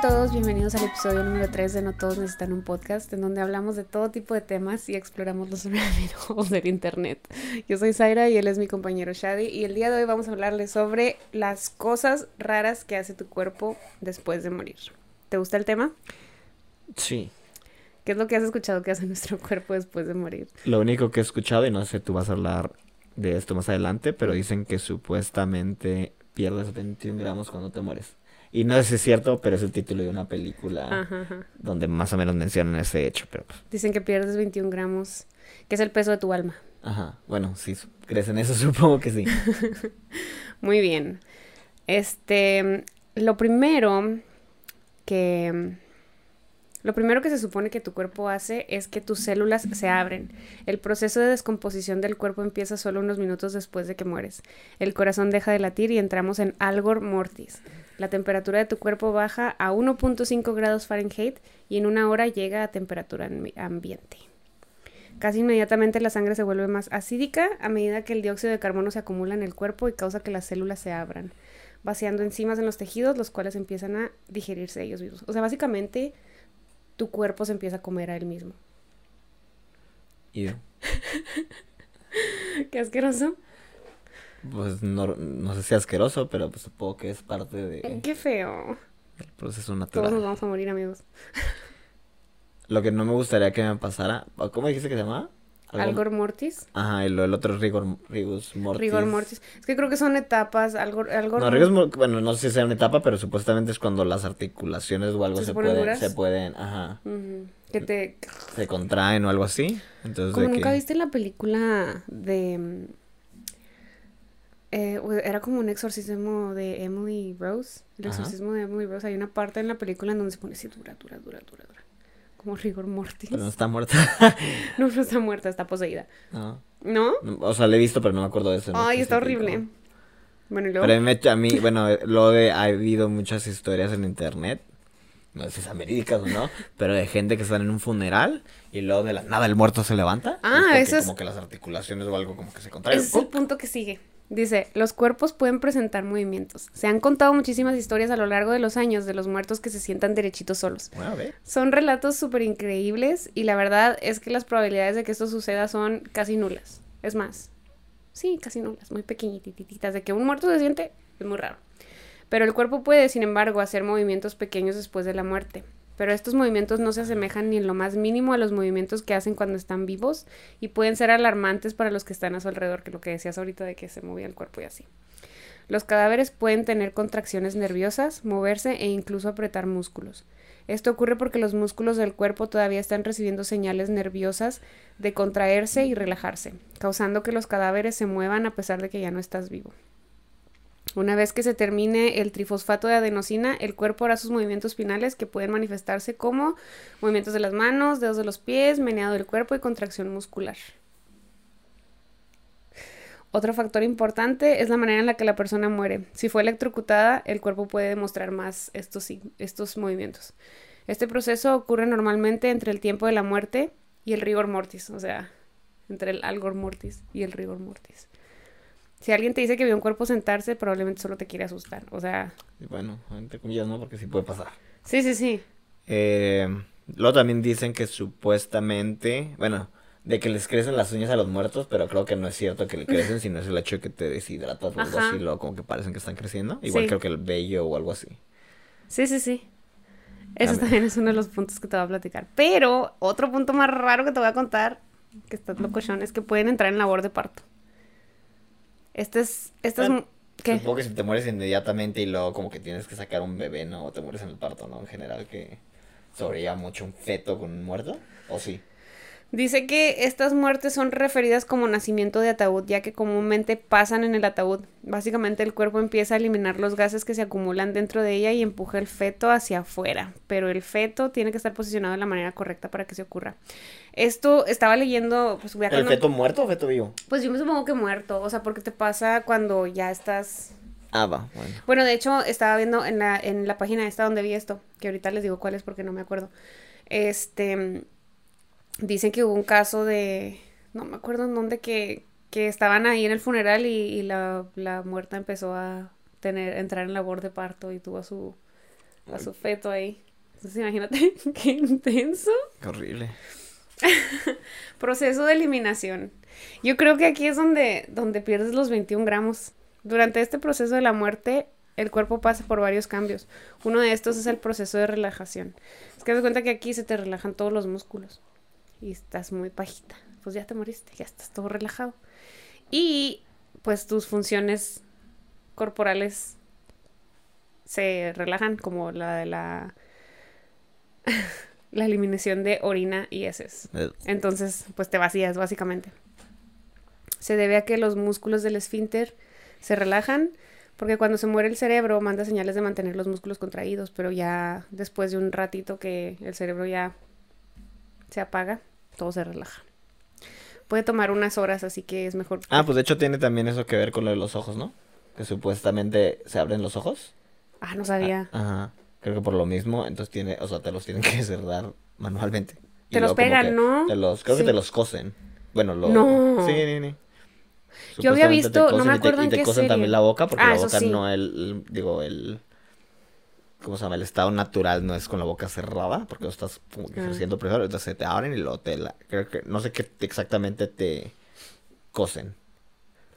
a todos, bienvenidos al episodio número 3 de No Todos Necesitan un Podcast, en donde hablamos de todo tipo de temas y exploramos los fenómenos del Internet. Yo soy Zaira y él es mi compañero Shadi, y el día de hoy vamos a hablarles sobre las cosas raras que hace tu cuerpo después de morir. ¿Te gusta el tema? Sí. ¿Qué es lo que has escuchado que hace nuestro cuerpo después de morir? Lo único que he escuchado, y no sé, tú vas a hablar de esto más adelante, pero dicen que supuestamente pierdes 21 gramos cuando te mueres. Y no sé si es cierto, pero es el título de una película Ajá, ajá. donde más o menos mencionan ese hecho, pero pues, Dicen que pierdes 21 gramos, que es el peso de tu alma. ajá, bueno, si crees en eso, supongo que sí. Muy bien. Este, lo primero que lo primero que se supone que tu cuerpo hace es que tus células se abren. El proceso de descomposición del cuerpo empieza solo unos minutos después de que mueres. El corazón deja de latir y entramos en algor mortis. La temperatura de tu cuerpo baja a 1.5 grados Fahrenheit y en una hora llega a temperatura ambi- ambiente. Casi inmediatamente la sangre se vuelve más acídica a medida que el dióxido de carbono se acumula en el cuerpo y causa que las células se abran, vaciando enzimas en los tejidos, los cuales empiezan a digerirse ellos mismos. O sea, básicamente tu cuerpo se empieza a comer a él mismo. Qué asqueroso. Pues no, no sé si asqueroso, pero pues supongo que es parte de- Qué feo. del proceso Todos nos natural. vamos a morir, amigos. Lo que no me gustaría que me pasara, ¿cómo dijiste que se llamaba? Algo- Algor mortis. Ajá, y lo, el otro es rigor, rigus mortis. Rigor mortis. Es que creo que son etapas. Algo, algo No, mor- bueno, no sé si sea una etapa, pero supuestamente es cuando las articulaciones o algo ¿Se pueden, duras? se pueden, ajá. Que te. se contraen o algo así. Entonces, Como de nunca que- viste la película de. Eh, era como un exorcismo de Emily Rose. El Ajá. exorcismo de Emily Rose. Hay una parte en la película en donde se pone así dura, dura, dura, dura, dura. Como rigor mortis. Pero no está muerta. No, no está muerta, está poseída. No. O sea, la he visto, pero no me acuerdo de eso. Ay, está horrible. Bueno, y luego. Pero me- a mí, bueno, lo de, ha habido muchas historias en internet, no sé si es verídicas o no, pero de gente que están en un funeral y luego de la nada el muerto se levanta. Ah, eso es- Como que las articulaciones o algo como que se contraen. Ese es el punto que sigue. Dice, los cuerpos pueden presentar movimientos. Se han contado muchísimas historias a lo largo de los años de los muertos que se sientan derechitos solos. Bueno, a ver. Son relatos súper increíbles y la verdad es que las probabilidades de que esto suceda son casi nulas. Es más, sí, casi nulas, muy pequeñititas. De que un muerto se siente es muy raro. Pero el cuerpo puede, sin embargo, hacer movimientos pequeños después de la muerte. Pero estos movimientos no se asemejan ni en lo más mínimo a los movimientos que hacen cuando están vivos y pueden ser alarmantes para los que están a su alrededor, que lo que decías ahorita de que se movía el cuerpo y así. Los cadáveres pueden tener contracciones nerviosas, moverse e incluso apretar músculos. Esto ocurre porque los músculos del cuerpo todavía están recibiendo señales nerviosas de contraerse y relajarse, causando que los cadáveres se muevan a pesar de que ya no estás vivo. Una vez que se termine el trifosfato de adenosina, el cuerpo hará sus movimientos finales que pueden manifestarse como movimientos de las manos, dedos de los pies, meneado del cuerpo y contracción muscular. Otro factor importante es la manera en la que la persona muere. Si fue electrocutada, el cuerpo puede demostrar más estos, estos movimientos. Este proceso ocurre normalmente entre el tiempo de la muerte y el rigor mortis, o sea, entre el algor mortis y el rigor mortis. Si alguien te dice que vio un cuerpo sentarse, probablemente solo te quiere asustar. O sea, Bueno, entre comillas, ¿no? Porque sí puede pasar. sí, sí, sí. Eh, luego también dicen que supuestamente, bueno, de que les crecen las uñas a los muertos, pero creo que no es cierto que le crecen, sino es el hecho de que te deshidratas o algo así, luego como que parecen que están creciendo. Igual Sí. creo que el vello o algo así. Sí, sí, sí. Eso también es uno de los puntos que te voy a platicar. Pero otro punto más raro que te voy a contar, que está locochón, es que pueden entrar en labor de parto. Este es, este es, ¿qué? Supongo que si te mueres inmediatamente y luego como que tienes que sacar un bebé, ¿no? O te mueres en el parto, ¿no? En general que sobrelleva mucho un feto con un muerto, ¿o sí? Dice que estas muertes son referidas como nacimiento de ataúd, ya que comúnmente pasan en el ataúd. Básicamente el cuerpo empieza a eliminar los gases que se acumulan dentro de ella y empuja el feto hacia afuera, pero el feto tiene que estar posicionado de la manera correcta para que se ocurra. Esto estaba leyendo, pues voy a ¿El feto muerto o feto vivo? Pues yo me supongo que muerto, o sea, porque te pasa cuando ya estás... Ah, va, bueno. Bueno, de hecho, estaba viendo en la, en la página esta donde vi esto, que ahorita les digo cuál es porque no me acuerdo. Este, dicen que hubo un caso de, no me acuerdo en dónde, que, que estaban ahí en el funeral y, y la, la muerta empezó a tener, entrar en labor de parto y tuvo a su, a su feto ahí. Entonces imagínate qué intenso. Qué horrible. Proceso de eliminación. Yo creo que aquí es donde, donde pierdes los 21 gramos. Durante este proceso de la muerte, el cuerpo pasa por varios cambios. Uno de estos es el proceso de relajación. Es que das cuenta que aquí se te relajan todos los músculos. Y estás muy pajita. Pues ya te moriste, ya estás todo relajado. Y pues tus funciones corporales se relajan, como la de la, la eliminación de orina y heces. Eh, Entonces, pues te vacías básicamente. Se debe a que los músculos del esfínter se relajan porque cuando se muere el cerebro manda señales de mantener los músculos contraídos, pero ya después de un ratito que el cerebro ya se apaga, todo se relaja. Puede tomar unas horas, así que es mejor. Ah, pues de hecho tiene también eso que ver con lo de los ojos, ¿no? Que supuestamente se abren los ojos. Ah, no sabía. Ajá. Creo que por lo mismo, entonces tiene, o sea, te los tienen que cerrar manualmente. Y Te los pegan, ¿no? Te los, creo que te los cosen. Bueno, lo... No. Sí, sí, sí. Yo había visto- no me cosen y te- acuerdo y en te cosen serie. también la boca, porque Ah, la boca sí. no, el, el- digo, el... ¿Cómo se llama? El estado natural no es con la boca cerrada, porque lo estás como que Ah. ejerciendo presión, entonces se te abren y luego te la... Creo que, no sé qué exactamente te cosen.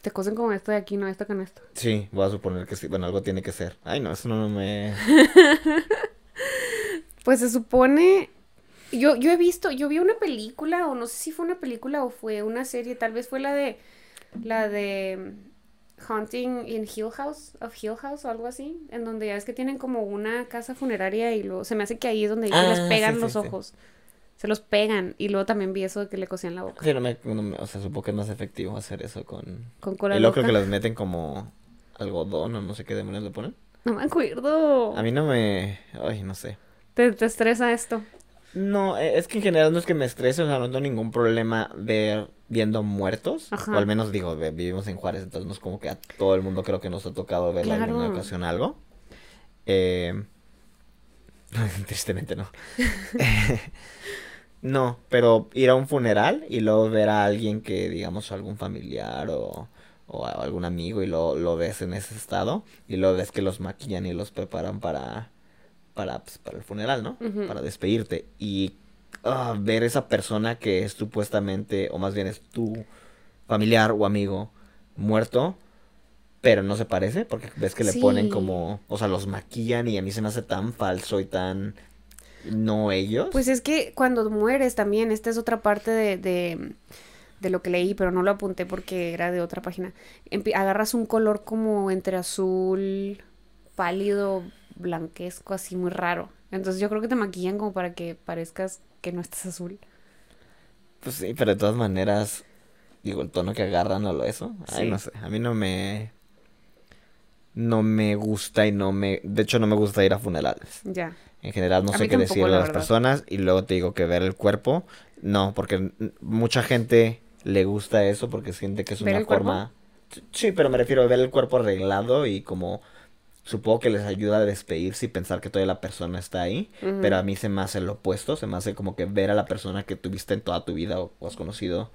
Te cosen como esto de aquí, no esto con esto. Sí, voy a suponer que sí. Bueno, algo tiene que ser. Ay, no, eso no me... Pues se supone. Yo, yo he visto, yo vi una película, o no sé si fue una película o fue una serie, tal vez fue la de. La de. Haunting in Hill House, of Hill House o algo así, en donde ya es que tienen como una casa funeraria y luego se me hace que ahí es donde ellos les Ah, pegan sí, los sí. ojos. Se los pegan y luego también vi eso de que le cosían la boca Sí, no me, no me- o sea, supongo que es más efectivo hacer eso con... con cola Y luego creo que les meten como algodón o no sé qué demonios le ponen. No me acuerdo. A mí no me... Ay, no sé. Te, te estresa esto. No, eh, es que en general no es que me estrese, o sea, no tengo ningún problema ver viendo muertos. Ajá. O al menos digo, vivimos en Juárez, entonces no es como que a todo el mundo creo que nos ha tocado ver en alguna ocasión algo. Eh... Tristemente no. No, pero ir a un funeral y luego ver a alguien que, digamos, algún familiar o, o a algún amigo y lo, lo ves en ese estado y luego ves que los maquillan y los preparan para, para, pues, para el funeral, ¿no? Para despedirte. Y ah, ver esa persona que es supuestamente, o más bien es tu familiar o amigo muerto, pero no se parece, porque ves que le ponen como, o sea, los maquillan y a mí se me hace tan falso y tan no ellos. Pues es que cuando mueres también, esta es otra parte de, de, de lo que leí, pero no lo apunté porque era de otra página. Empi- agarras un color como entre azul, pálido, blanquesco, así muy raro. Entonces yo creo que te maquillan como para que parezcas que no estás azul. Pues sí, pero de todas maneras, digo, el tono que agarran o lo eso, ay, Sí. no sé, a mí no me, no me gusta y no me, de hecho no me gusta ir a funerales. Ya. En general no A sé qué tampoco, decir de la las verdad. personas y luego te digo que ver el cuerpo, no, porque mucha gente le gusta eso porque siente que es ¿Ver una cuerpo? forma, sí, pero me refiero a ver el cuerpo arreglado y como supongo que les ayuda a despedirse y pensar que todavía la persona está ahí, pero a mí se me hace lo opuesto, se me hace como que ver a la persona que tuviste en toda tu vida o, o has conocido,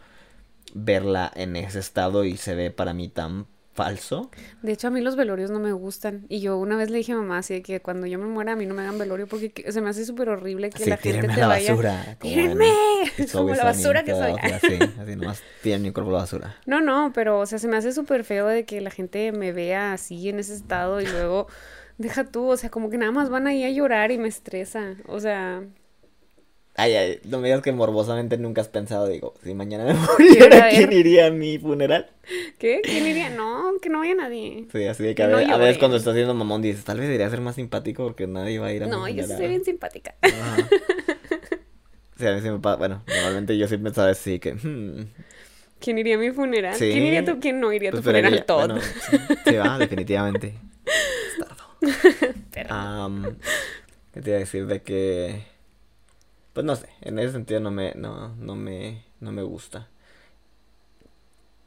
verla en ese estado y se ve para mí tan falso. De hecho, a mí los velorios no me gustan. Y yo una vez le dije a mamá así de que cuando yo me muera a mí no me hagan velorio porque que- se me hace súper horrible que la gente te la vaya... basura. como en ¡Tírenme! Como Always la basura que soy. Así, así nomás tienen mi cuerpo la basura. No, no, pero, o sea, se me hace súper feo de que la gente me vea así en ese estado y luego, deja tú, o sea, como que nada más van ahí a llorar y me estresa. O sea, Ay, ay, no me digas que morbosamente nunca has pensado, digo, si mañana me muriera. ¿quién iría a mi funeral? ¿qué? ¿Quién iría? No, que no vaya nadie. Sí, así de que a, no ve- a veces cuando estás haciendo mamón dices, tal vez debería ser más simpático porque nadie va a ir a mi No, yo funeral. soy bien simpática. Sí, a mí sí me pasa, bueno, normalmente yo sí pensaba así que, hmm, ¿Quién iría a mi funeral? Sí. ¿Quién iría tu, quién no iría a pues tu funeral? esperaría- Todo. bueno, sí, sí va, definitivamente. Pero- Am, ¿Qué te iba a decir de que pues no sé, en ese sentido no me no no me no me gusta.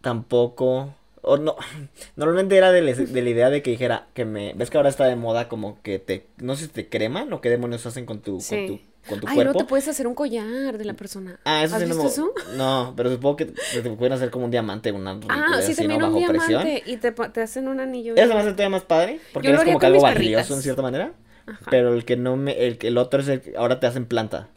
Tampoco o no normalmente era de, la- de la idea de que dijera que me ves que ahora está de moda como que te no sé si te creman o qué demonios hacen con tu Sí. con tu con tu Ay, cuerpo. te puedes hacer un collar de la persona. Ah, eso ¿Has sí no visto me eso? No, pero supongo que te, pueden hacer como un diamante, una Ah, sí, ¿no? también un bajo presión. diamante y te, te hacen un anillo. Eso me hace todavía más padre, porque Yo como que algo valioso en cierta manera. Pero el que no me, el, el otro es el que ahora te hacen planta.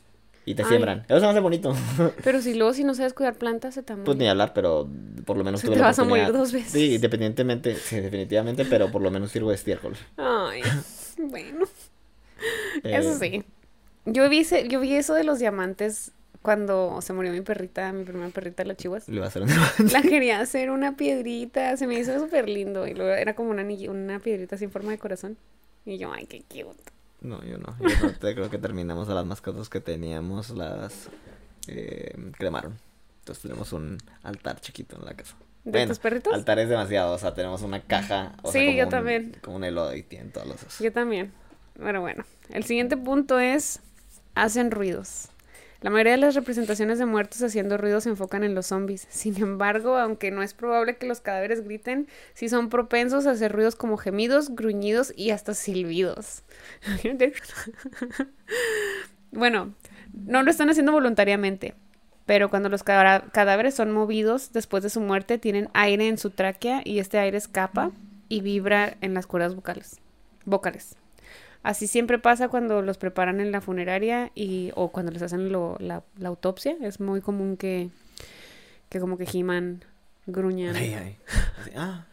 Y te Ay. siembran. Eso se me hace bonito. Pero si luego si no sabes cuidar plantas, se te Pues ni hablar, pero por lo menos Se tuve te la vas a morir dos veces. Sí, independientemente, sí, definitivamente, pero por lo menos sirvo de estiércol. Ay, bueno. Eso Eh, sí. Yo vi, ese- yo vi eso de los diamantes cuando se murió mi perrita, mi primera perrita, la chihuahua. Le va a hacer un La quería hacer una piedrita, se me hizo súper lindo. Y luego era como una, una piedrita sin forma de corazón. Y yo, ay, qué cute. No, yo no. Yo no te- creo que terminamos a las mascotas que teníamos, las eh, cremaron. Entonces tenemos un altar chiquito en la casa. ¿De Bueno, tus perritos? Altar es demasiado, o sea, tenemos una caja. O sea, Sí, como yo un- también. Como un elote y tienen todos los. Yo también. Pero bueno, el siguiente punto es, hacen ruidos. La mayoría de las representaciones de muertos haciendo ruidos se enfocan en los zombies. Sin embargo, aunque no es probable que los cadáveres griten, sí son propensos a hacer ruidos como gemidos, gruñidos y hasta silbidos. bueno, no lo están haciendo voluntariamente, pero cuando los cadá- cadáveres son movidos después de su muerte, tienen aire en su tráquea y este aire escapa y vibra en las cuerdas vocales. vocales. Así siempre pasa cuando los preparan en la funeraria y, o cuando les hacen lo- la, la autopsia. Es muy común que, que como que giman, gruñan. Ay, ay. Así, ah.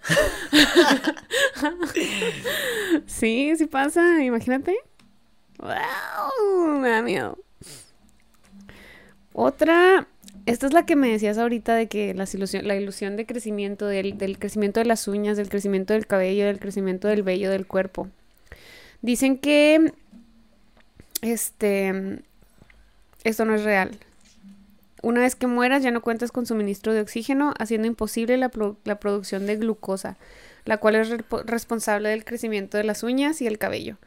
Sí, sí pasa, imagínate. ¡Wow! Me da miedo. Otra, esta es la que me decías ahorita de que las ilusión, la ilusión de crecimiento, del, del crecimiento de las uñas, del crecimiento del cabello, del crecimiento del vello del cuerpo. Dicen que este esto no es real. Una vez que mueras ya no cuentas con suministro de oxígeno, haciendo imposible la, pro- la producción de glucosa, la cual es responsable del crecimiento de las uñas y el cabello.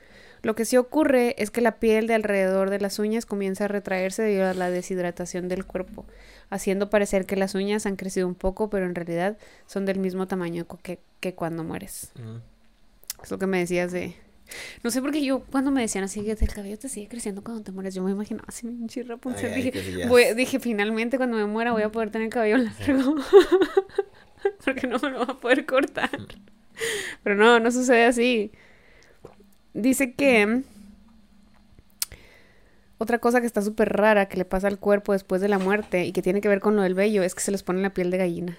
Lo que sí ocurre es que la piel de alrededor de las uñas comienza a retraerse debido a la deshidratación del cuerpo, haciendo parecer que las uñas han crecido un poco, pero en realidad son del mismo tamaño que, que cuando mueres. Mm. Es lo que me decías de... No sé por qué yo cuando me decían así que el cabello te sigue creciendo cuando te mueres, yo me imaginaba así un chirra Ay, ay, dije, voy- dije, finalmente cuando me muera voy a poder tener el cabello largo. Porque no me lo va a poder cortar. Pero no, no sucede así. Dice que otra cosa que está súper rara que le pasa al cuerpo después de la muerte y que tiene que ver con lo del vello es que se les pone la piel de gallina.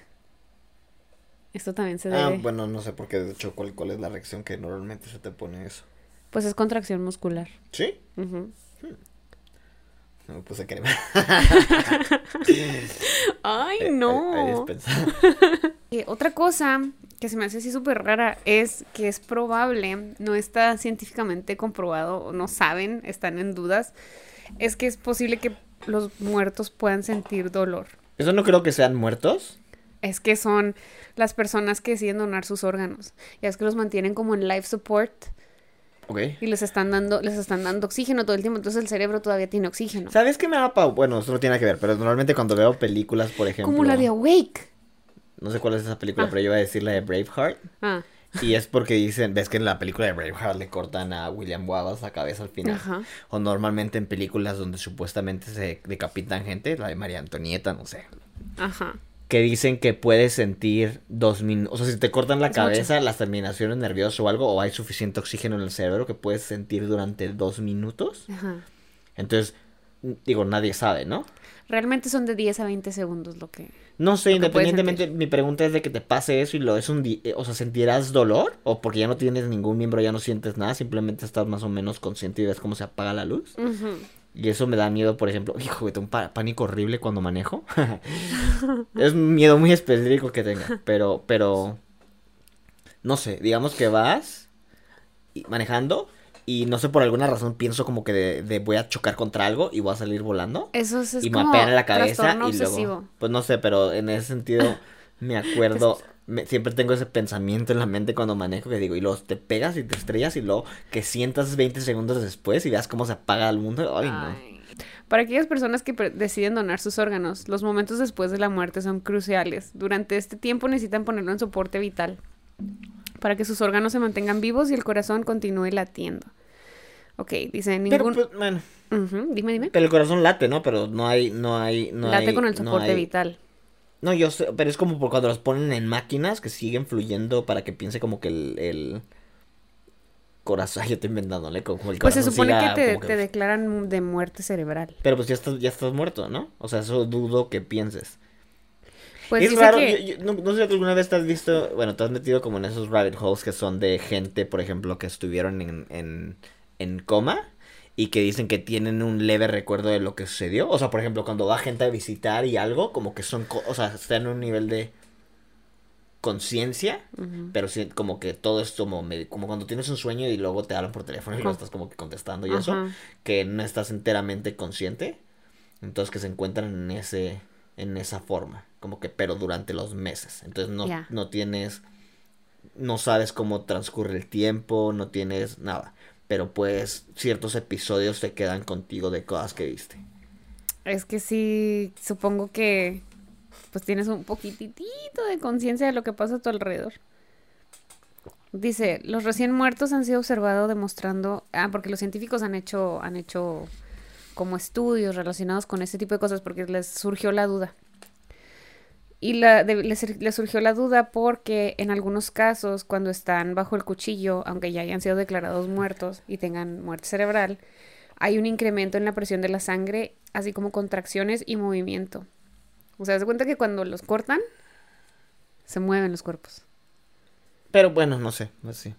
Esto también se debe. Ah, bueno, no sé por qué, de hecho, cuál, cuál es la reacción que normalmente se te pone eso. Pues es contracción muscular. ¿Sí? Ujú. No me puse crema. Ay, Eh, no. ahí- ahí es pensar. Eh, otra cosa que se me hace así súper rara es que es probable, no está científicamente comprobado, no saben, están en dudas, es que es posible que los muertos puedan sentir dolor. Eso no creo que sean muertos. Es que son las personas que deciden donar sus órganos. Ya es que los mantienen como en life support Ok. y les están dando, les están dando oxígeno todo el tiempo, entonces el cerebro todavía tiene oxígeno. ¿Sabes qué me da pa... Bueno, eso no tiene que ver, pero normalmente cuando veo películas, por ejemplo... Como la de Awake. No sé cuál es esa película, Ah. pero yo iba a decir la de Braveheart. Ah, Y es porque dicen, ves que en la película de Braveheart le cortan a William Wallace la cabeza al final. ajá. O normalmente en películas donde supuestamente se decapitan gente, la de María Antonieta, no sé. Ajá. Que dicen que puedes sentir dos minutos. O sea, si te cortan la Es cabeza, las terminaciones nerviosas o algo, o hay suficiente oxígeno en el cerebro que puedes sentir durante dos minutos. Ajá. Entonces, digo, nadie sabe, ¿no? Realmente son de 10 a 20 segundos lo que... No sé, independientemente, mi pregunta es de que te pase eso y lo es un eh, o sea, ¿sentirás dolor? O porque ya no tienes ningún miembro, ya no sientes nada, simplemente estás más o menos consciente y ves cómo se apaga la luz. Ujú. Y eso me da miedo, por ejemplo, hijo, tengo un pánico horrible cuando manejo. es un miedo muy específico que tenga, pero, pero, no sé, digamos que vas manejando y no sé, por alguna razón pienso como que de, de voy a chocar contra algo y voy a salir volando. Eso es, es y me como apean en la cabeza y luego obsesivo. pues no sé pero en ese sentido me acuerdo me- siempre tengo ese pensamiento en la mente cuando manejo que digo y luego te pegas y te estrellas y luego que sientas 20 segundos después y veas cómo se apaga el mundo ay no Ay. Para aquellas personas que deciden donar sus órganos, los momentos después de la muerte son cruciales. Durante este tiempo necesitan ponerlo en soporte vital para que sus órganos se mantengan vivos y el corazón continúe latiendo. Ok, dice pero ningún... pues, bueno dime, dime. pero el corazón late no pero no hay no hay no Late hay- con el no soporte hay- vital. No yo sé pero es como por cuando los ponen en máquinas que siguen fluyendo para que piense como que el, el corazón, yo estoy inventándole como el Pues se corazón supone que te, como que- te declaran de muerte cerebral. Pero pues ya estás, ya estás muerto, ¿no? O sea, eso dudo que pienses. Pues es raro, que... yo- yo- no, no sé si alguna vez te has visto, bueno, te has metido como en esos rabbit holes que son de gente, por ejemplo, que estuvieron en, en, en coma y que dicen que tienen un leve recuerdo de lo que sucedió. O sea, por ejemplo, cuando va gente a visitar y algo, como que son, o sea, están en un nivel de conciencia, pero sí, como que todo es como, me- como cuando tienes un sueño y luego te hablan por teléfono y lo estás como que contestando y eso que no estás enteramente consciente. Entonces que se encuentran en ese en esa forma, como que pero durante los meses. Entonces no no tienes no sabes cómo transcurre el tiempo, no tienes nada, pero pues ciertos episodios te quedan contigo de cosas que viste. Es que sí, supongo que pues tienes un poquitito de conciencia de lo que pasa a tu alrededor. Dice, los recién muertos han sido observados demostrando, ah, porque los científicos han hecho, han hecho como estudios relacionados con ese tipo de cosas porque les surgió la duda. Y la, de- les, les surgió la duda porque en algunos casos, cuando están bajo el cuchillo, aunque ya hayan sido declarados muertos y tengan muerte cerebral, hay un incremento en la presión de la sangre, así como contracciones y movimiento. O sea, se cuenta que cuando los cortan, se mueven los cuerpos. Pero bueno, no sé, no sé.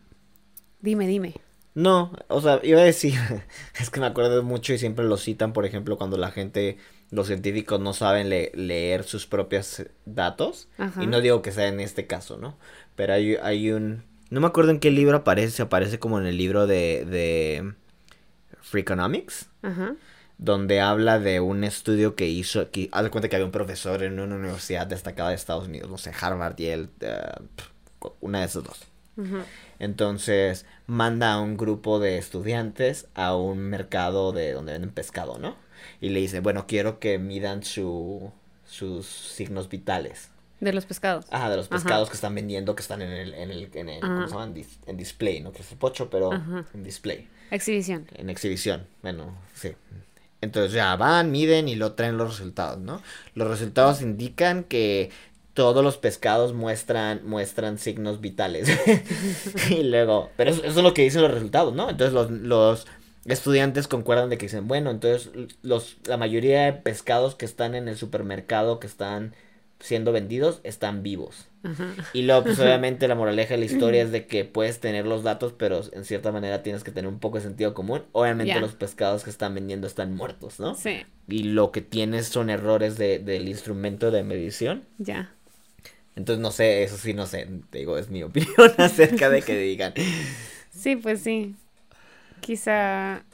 Dime, dime. No, o sea, iba a decir, es que me acuerdo mucho y siempre lo citan, por ejemplo, cuando la gente, los científicos no saben le- leer sus propios datos. Ajá. Y no digo que sea en este caso, ¿no? Pero hay, hay un... No me acuerdo en qué libro aparece, aparece como en el libro de, de Freakonomics, Ajá. donde habla de un estudio que hizo, que haz de cuenta que había un profesor en una universidad destacada de Estados Unidos, no sé, Harvard, Yale, pf, una de esas dos. Ujú. Entonces manda a un grupo de estudiantes a un mercado de donde venden pescado, ¿no? Y le dice, bueno, quiero que midan su, sus signos vitales. De los pescados. Ajá, de los Ajá. pescados que están vendiendo, que están en el, en el, en el- ¿cómo Ajá. se llaman? Dis- en display, ¿no? Que es el pocho, pero Ajá. en display, Exhibición. en exhibición, bueno, sí. Entonces ya van, miden y lo traen los resultados, ¿no? Los resultados indican que todos los pescados muestran, muestran signos vitales. y luego, pero eso, eso es lo que dicen los resultados, ¿no? Entonces los, los estudiantes concuerdan de que dicen, bueno, entonces los, la mayoría de pescados que están en el supermercado, que están siendo vendidos, están vivos. Ajá. Y luego, pues obviamente la moraleja de la historia es de que puedes tener los datos, pero en cierta manera tienes que tener un poco de sentido común. Obviamente los pescados que están vendiendo están muertos, ¿no? Sí, Y lo que tienes son errores de, del instrumento de medición. ya. Entonces, no sé, eso sí, no sé, te digo, es mi opinión acerca de que digan. Sí, pues sí. Quizá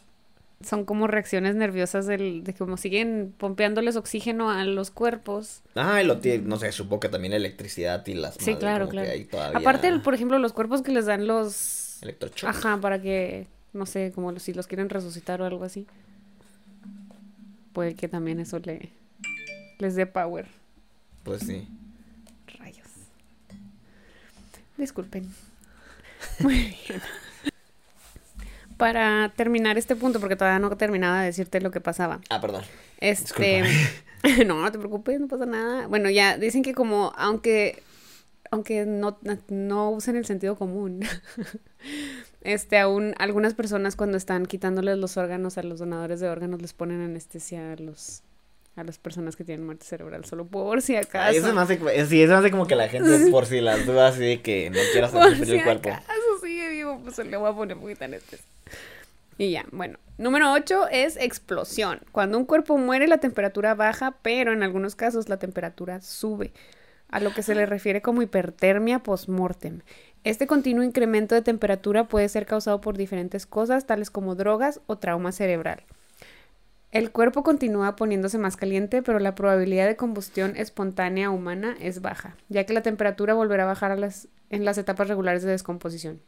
son como reacciones nerviosas del, de como siguen pompeándoles oxígeno a los cuerpos. Ay, lo tiene, no sé, supongo que también electricidad y las Sí, madres, claro, claro. todavía Aparte, el- por ejemplo, los cuerpos que les dan los... electrochoc. Ajá, para que, no sé, como si los quieren resucitar o algo así. Puede que también eso le les dé power. Pues sí. Rayos. Disculpen. Muy bien. Para terminar este punto, porque todavía no terminaba de decirte lo que pasaba. Ah, perdón. Este, no, no te preocupes, no pasa nada. Bueno, ya dicen que como, aunque, aunque no, no usen el sentido común, este, aún algunas personas cuando están quitándoles los órganos a los donadores de órganos les ponen anestesia a los, a las personas que tienen muerte cerebral, solo por si acaso. Ay, eso me hace, sí, eso me hace como que la gente por si las dudas así de que no sentir si el cuerpo. acaso pues. Y ya, bueno. Número 8 es explosión. Cuando un cuerpo muere, la temperatura baja, pero en algunos casos la temperatura sube, a lo que se le refiere como hipertermia postmortem. Este continuo incremento de temperatura puede ser causado por diferentes cosas, tales como drogas o trauma cerebral. El cuerpo continúa poniéndose más caliente, pero la probabilidad de combustión espontánea humana es baja, ya que la temperatura volverá a bajar en las etapas regulares de descomposición.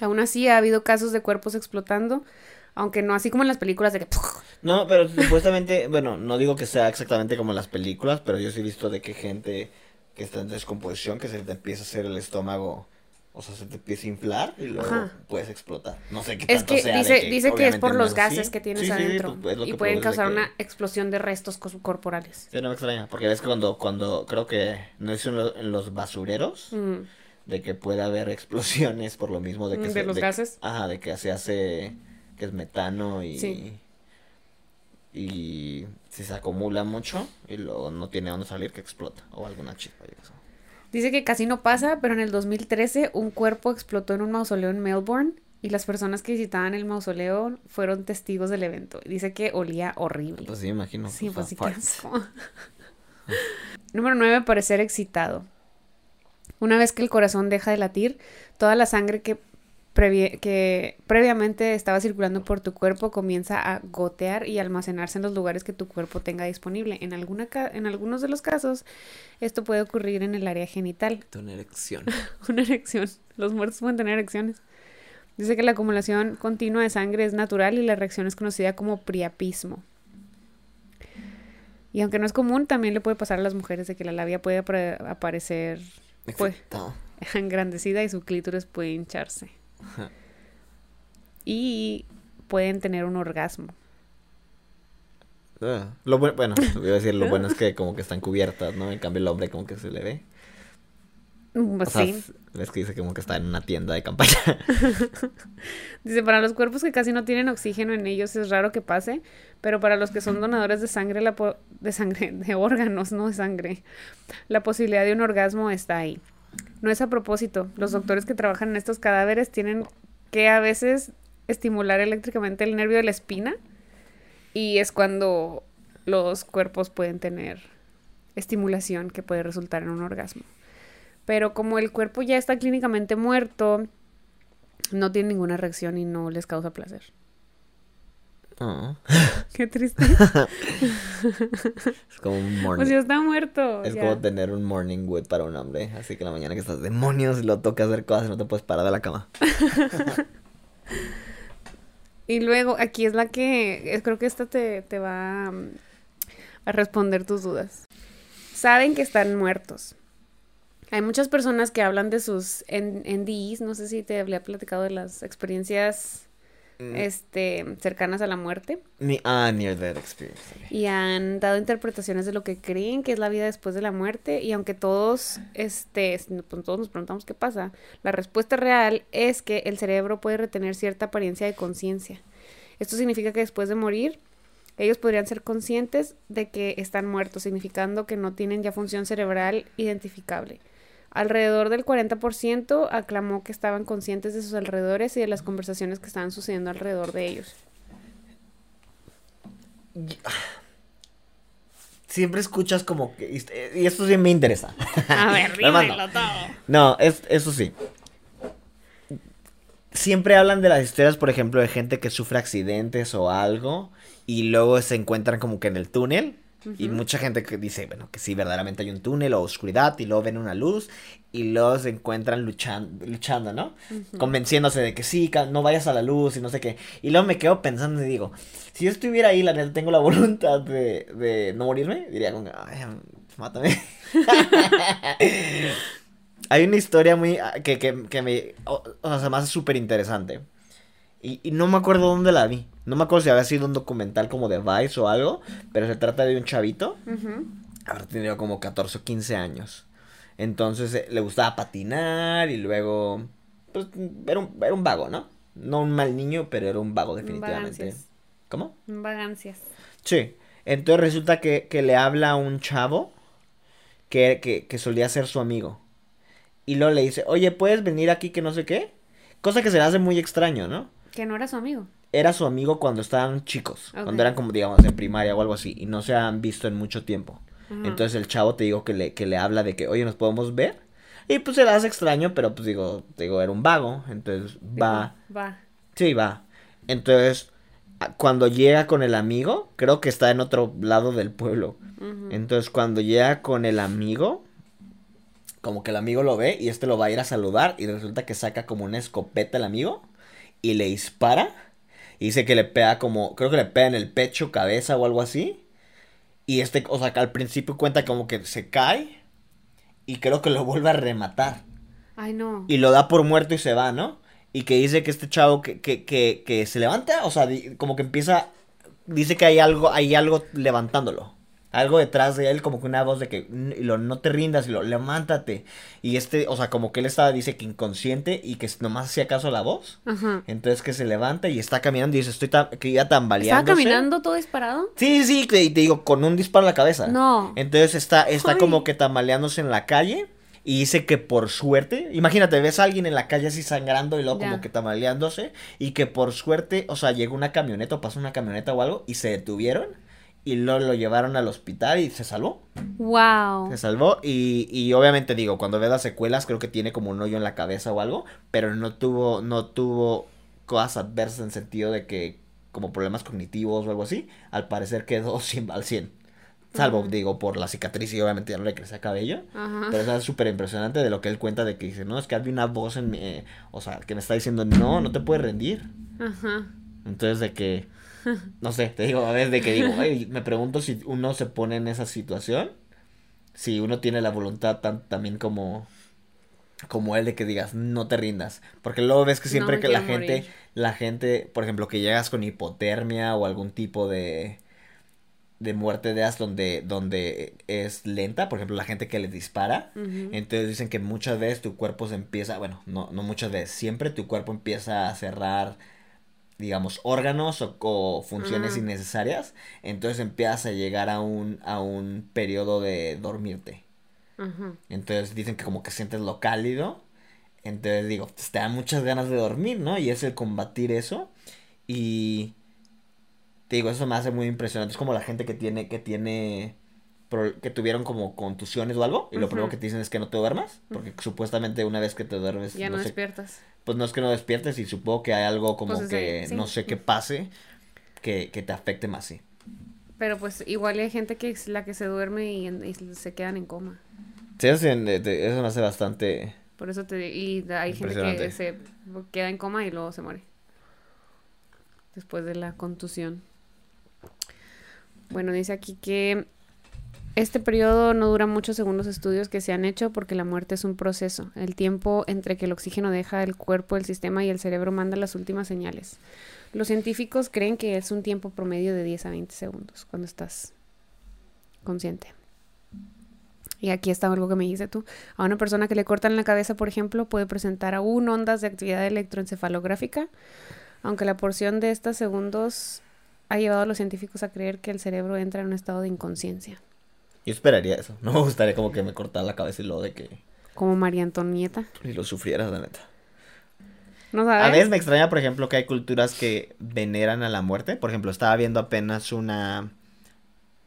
Aún así, ha habido casos de cuerpos explotando, aunque no así como en las películas de que... No, pero supuestamente, bueno, no digo que sea exactamente como en las películas, pero yo sí he visto de que gente que está en descomposición, que se te empieza a hacer el estómago, o sea, se te empieza a inflar y luego Ajá. puedes explotar. No sé qué Es tanto que sea de dice, dice que es por los gases que tienes Sí, sí, sí, adentro pues, y que pueden causar que- una explosión de restos corporales. Sí, no me extraña, porque ves que cuando, cuando, creo que, no es en los basureros, Mm, de que puede haber explosiones por lo mismo de que De los gases. Ajá, de que se hace que es metano y Sí. y si se acumula mucho y luego no tiene dónde salir que explota o alguna chispa y eso. Dice que casi no pasa, pero en el 2013 un cuerpo explotó en un mausoleo en Melbourne y las personas que visitaban el mausoleo fueron testigos del evento. Dice que olía horrible. Pues sí, imagino. sí, sea, pues sí. Número 9, parecer excitado. Una vez que el corazón deja de latir, toda la sangre que, previamente estaba circulando por tu cuerpo comienza a gotear y almacenarse en los lugares que tu cuerpo tenga disponible. En, alguna ca- en algunos de los casos, esto puede ocurrir en el área genital. Una erección. Una erección. Los muertos pueden tener erecciones. Dice que la acumulación continua de sangre es natural y la reacción es conocida como priapismo. Y aunque no es común, también le puede pasar a las mujeres de que la labia puede apare- aparecer Pues. Excitado. engrandecida y su clítoris puede hincharse. Y pueden tener un orgasmo. Ah, Lo bueno, bueno, iba a decir, lo bueno es que como que están cubiertas, ¿no? En cambio el hombre como que se le ve. Mm, O sea, sí. s- ves que dice como que está en una tienda de campaña. Dice, para los cuerpos que casi no tienen oxígeno en ellos es raro que pase, pero para los que son donadores de sangre, la po- de sangre, de órganos, no de sangre, la posibilidad de un orgasmo está ahí. No es a propósito, los doctores que trabajan en estos cadáveres tienen que a veces estimular eléctricamente el nervio de la espina y es cuando los cuerpos pueden tener estimulación que puede resultar en un orgasmo. Pero como el cuerpo ya está clínicamente muerto, no tiene ninguna reacción y no les causa placer. Oh, Qué triste. es como un morning. Pues ya está muerto. Es ya. como tener un morning wood para un hombre. Así que la mañana que estás demonios lo toca hacer cosas y no te puedes parar de la cama. Y luego, aquí es la que, eh, creo que esta te, te va mm, a responder tus dudas. Saben que están muertos. Hay muchas personas que hablan de sus N- NDEs, no sé si te había platicado de las experiencias Mm. este, cercanas a la muerte. Ni, ah, near that experience. y han dado interpretaciones de lo que creen que es la vida después de la muerte y aunque todos este pues, todos nos preguntamos qué pasa la respuesta real es que el cerebro puede retener cierta apariencia de conciencia esto significa que después de morir ellos podrían ser conscientes de que están muertos significando que no tienen ya función cerebral identificable Alrededor del 40% aclamó que estaban conscientes de sus alrededores y de las conversaciones que estaban sucediendo alrededor de ellos. Siempre escuchas como que... Y esto sí me interesa. A ver, dímelo todo. No, es, eso sí. Siempre hablan de las historias, por ejemplo, de gente que sufre accidentes o algo y luego se encuentran como que en el túnel. Y mucha gente que dice, bueno, que sí, verdaderamente hay un túnel o oscuridad y luego ven una luz y luego se encuentran luchando, luchando ¿no? Convenciéndose de que sí, no vayas a la luz y no sé qué. Y luego me quedo pensando y digo, si yo estuviera ahí, la neta, tengo la voluntad de, de no morirme, diría como, ay, mátame. Hay una historia muy ah, que, que, que me o, o sea, hace súper interesante. Y, y no me acuerdo dónde la vi. No me acuerdo si había sido un documental como de Vice o algo. Pero se trata de un chavito. Ujú. Habrá tenido como 14 o 15 años. Entonces eh, le gustaba patinar y luego... Pues era un, era un vago, ¿no? No un mal niño, pero era un vago definitivamente. Vagancias. ¿Cómo? Vagancias. Sí. Entonces resulta que, que le habla a un chavo que, que, que solía ser su amigo. Y luego le dice, oye, ¿puedes venir aquí que no sé qué? Cosa que se le hace muy extraño, ¿no? Que no era su amigo. Era su amigo cuando estaban chicos, cuando eran como, digamos, en primaria o algo así, y no se han visto en mucho tiempo. Entonces el chavo te digo que le, que le habla de que, oye, ¿nos podemos ver? Y pues se le hace extraño, pero pues digo, te digo, era un vago, entonces va. Va. Sí, va. Entonces, cuando llega con el amigo, creo que está en otro lado del pueblo. Entonces, cuando llega con el amigo, como que el amigo lo ve y este lo va a ir a saludar y resulta que saca como una escopeta el amigo y le dispara. Y dice que le pega como, creo que le pega en el pecho, cabeza o algo así. Y este, o sea, al principio cuenta como que se cae y creo que lo vuelve a rematar Ay, no. y lo da por muerto y se va, ¿no? Y que dice que este chavo que, que, que, que se levanta, o sea, como que empieza, dice que hay algo, hay algo levantándolo. Algo detrás de él, como que una voz de que "N- y lo, no te rindas, y lo, levántate. Y este, o sea, como que él estaba, dice que inconsciente y que nomás hacía caso a la voz. Ajá. Entonces que se levanta y está caminando y dice, estoy ta- que ya ¿Estaba tambaleándose. caminando todo disparado? Sí, sí, y te digo, con un disparo en la cabeza. No. Entonces está, está Ay. como que tambaleándose en la calle. Y dice que por suerte, imagínate, ves a alguien en la calle así sangrando y luego Ya. como que tambaleándose. Y que por suerte, o sea, llegó una camioneta o pasó una camioneta o algo y se detuvieron. Y luego lo llevaron al hospital y se salvó. Wow. Se salvó. Y, y obviamente digo, cuando ves las secuelas, creo que tiene como un hoyo en la cabeza o algo. Pero no tuvo, no tuvo cosas adversas en sentido de que, como problemas cognitivos o algo así. Al parecer quedó 100 al 100. Salvo, Ujú. digo, por la cicatriz y obviamente ya no le crecía cabello. Ajá. Pero eso es súper impresionante de lo que él cuenta de que dice, no, es que había una voz en mi... eh, o sea, que me está diciendo, no, no te puedes rendir. Ajá. Entonces de que, no sé, te digo, a veces de que digo, me pregunto si uno se pone en esa situación, si uno tiene la voluntad tan, también como, como él de que digas, no te rindas. Porque luego ves que siempre que la gente, la gente, por ejemplo, que llegas con hipotermia o algún tipo de de muerte de as donde, donde es lenta, por ejemplo, la gente que le dispara, entonces dicen que muchas veces tu cuerpo se empieza, bueno, no, no muchas veces, siempre tu cuerpo empieza a cerrar, digamos, órganos o, o funciones innecesarias, entonces empiezas a llegar a un, a un periodo de dormirte. Entonces dicen que como que sientes lo cálido, entonces digo, pues, te dan muchas ganas de dormir, ¿no? Y es el combatir eso y te digo, eso me hace muy impresionante. Es como la gente que tiene, que tiene, que tuvieron como contusiones o algo, y lo primero que te dicen es que no te duermas, porque supuestamente una vez que te duermes, Ya no, no sé, despiertas. pues no es que no despiertes y supongo que hay algo como Pues, que sí, sí. no sé qué pase que, que te afecte más, sí. Pero pues igual hay gente que es la que se duerme y, se quedan en coma. Sí, eso, eso me hace bastante... Por eso te y hay gente que se queda en coma y luego se muere. Después de la contusión. Bueno, dice aquí que este periodo no dura mucho según los estudios que se han hecho porque la muerte es un proceso. El tiempo entre que el oxígeno deja el cuerpo, el sistema y el cerebro manda las últimas señales. Los científicos creen que es un tiempo promedio de 10 a 20 segundos cuando estás consciente. Y aquí está algo que me dijiste tú. A una persona que le cortan la cabeza, por ejemplo, puede presentar aún ondas de actividad electroencefalográfica, aunque la porción de estos segundos ha llevado a los científicos a creer que el cerebro entra en un estado de inconsciencia, Yo esperaría eso. No me gustaría como que me cortara la cabeza y luego de que... como María Antonieta. Y lo sufrieras, la neta. ¿No A veces me extraña, por ejemplo, que hay culturas que veneran a la muerte. Por ejemplo, estaba viendo apenas una...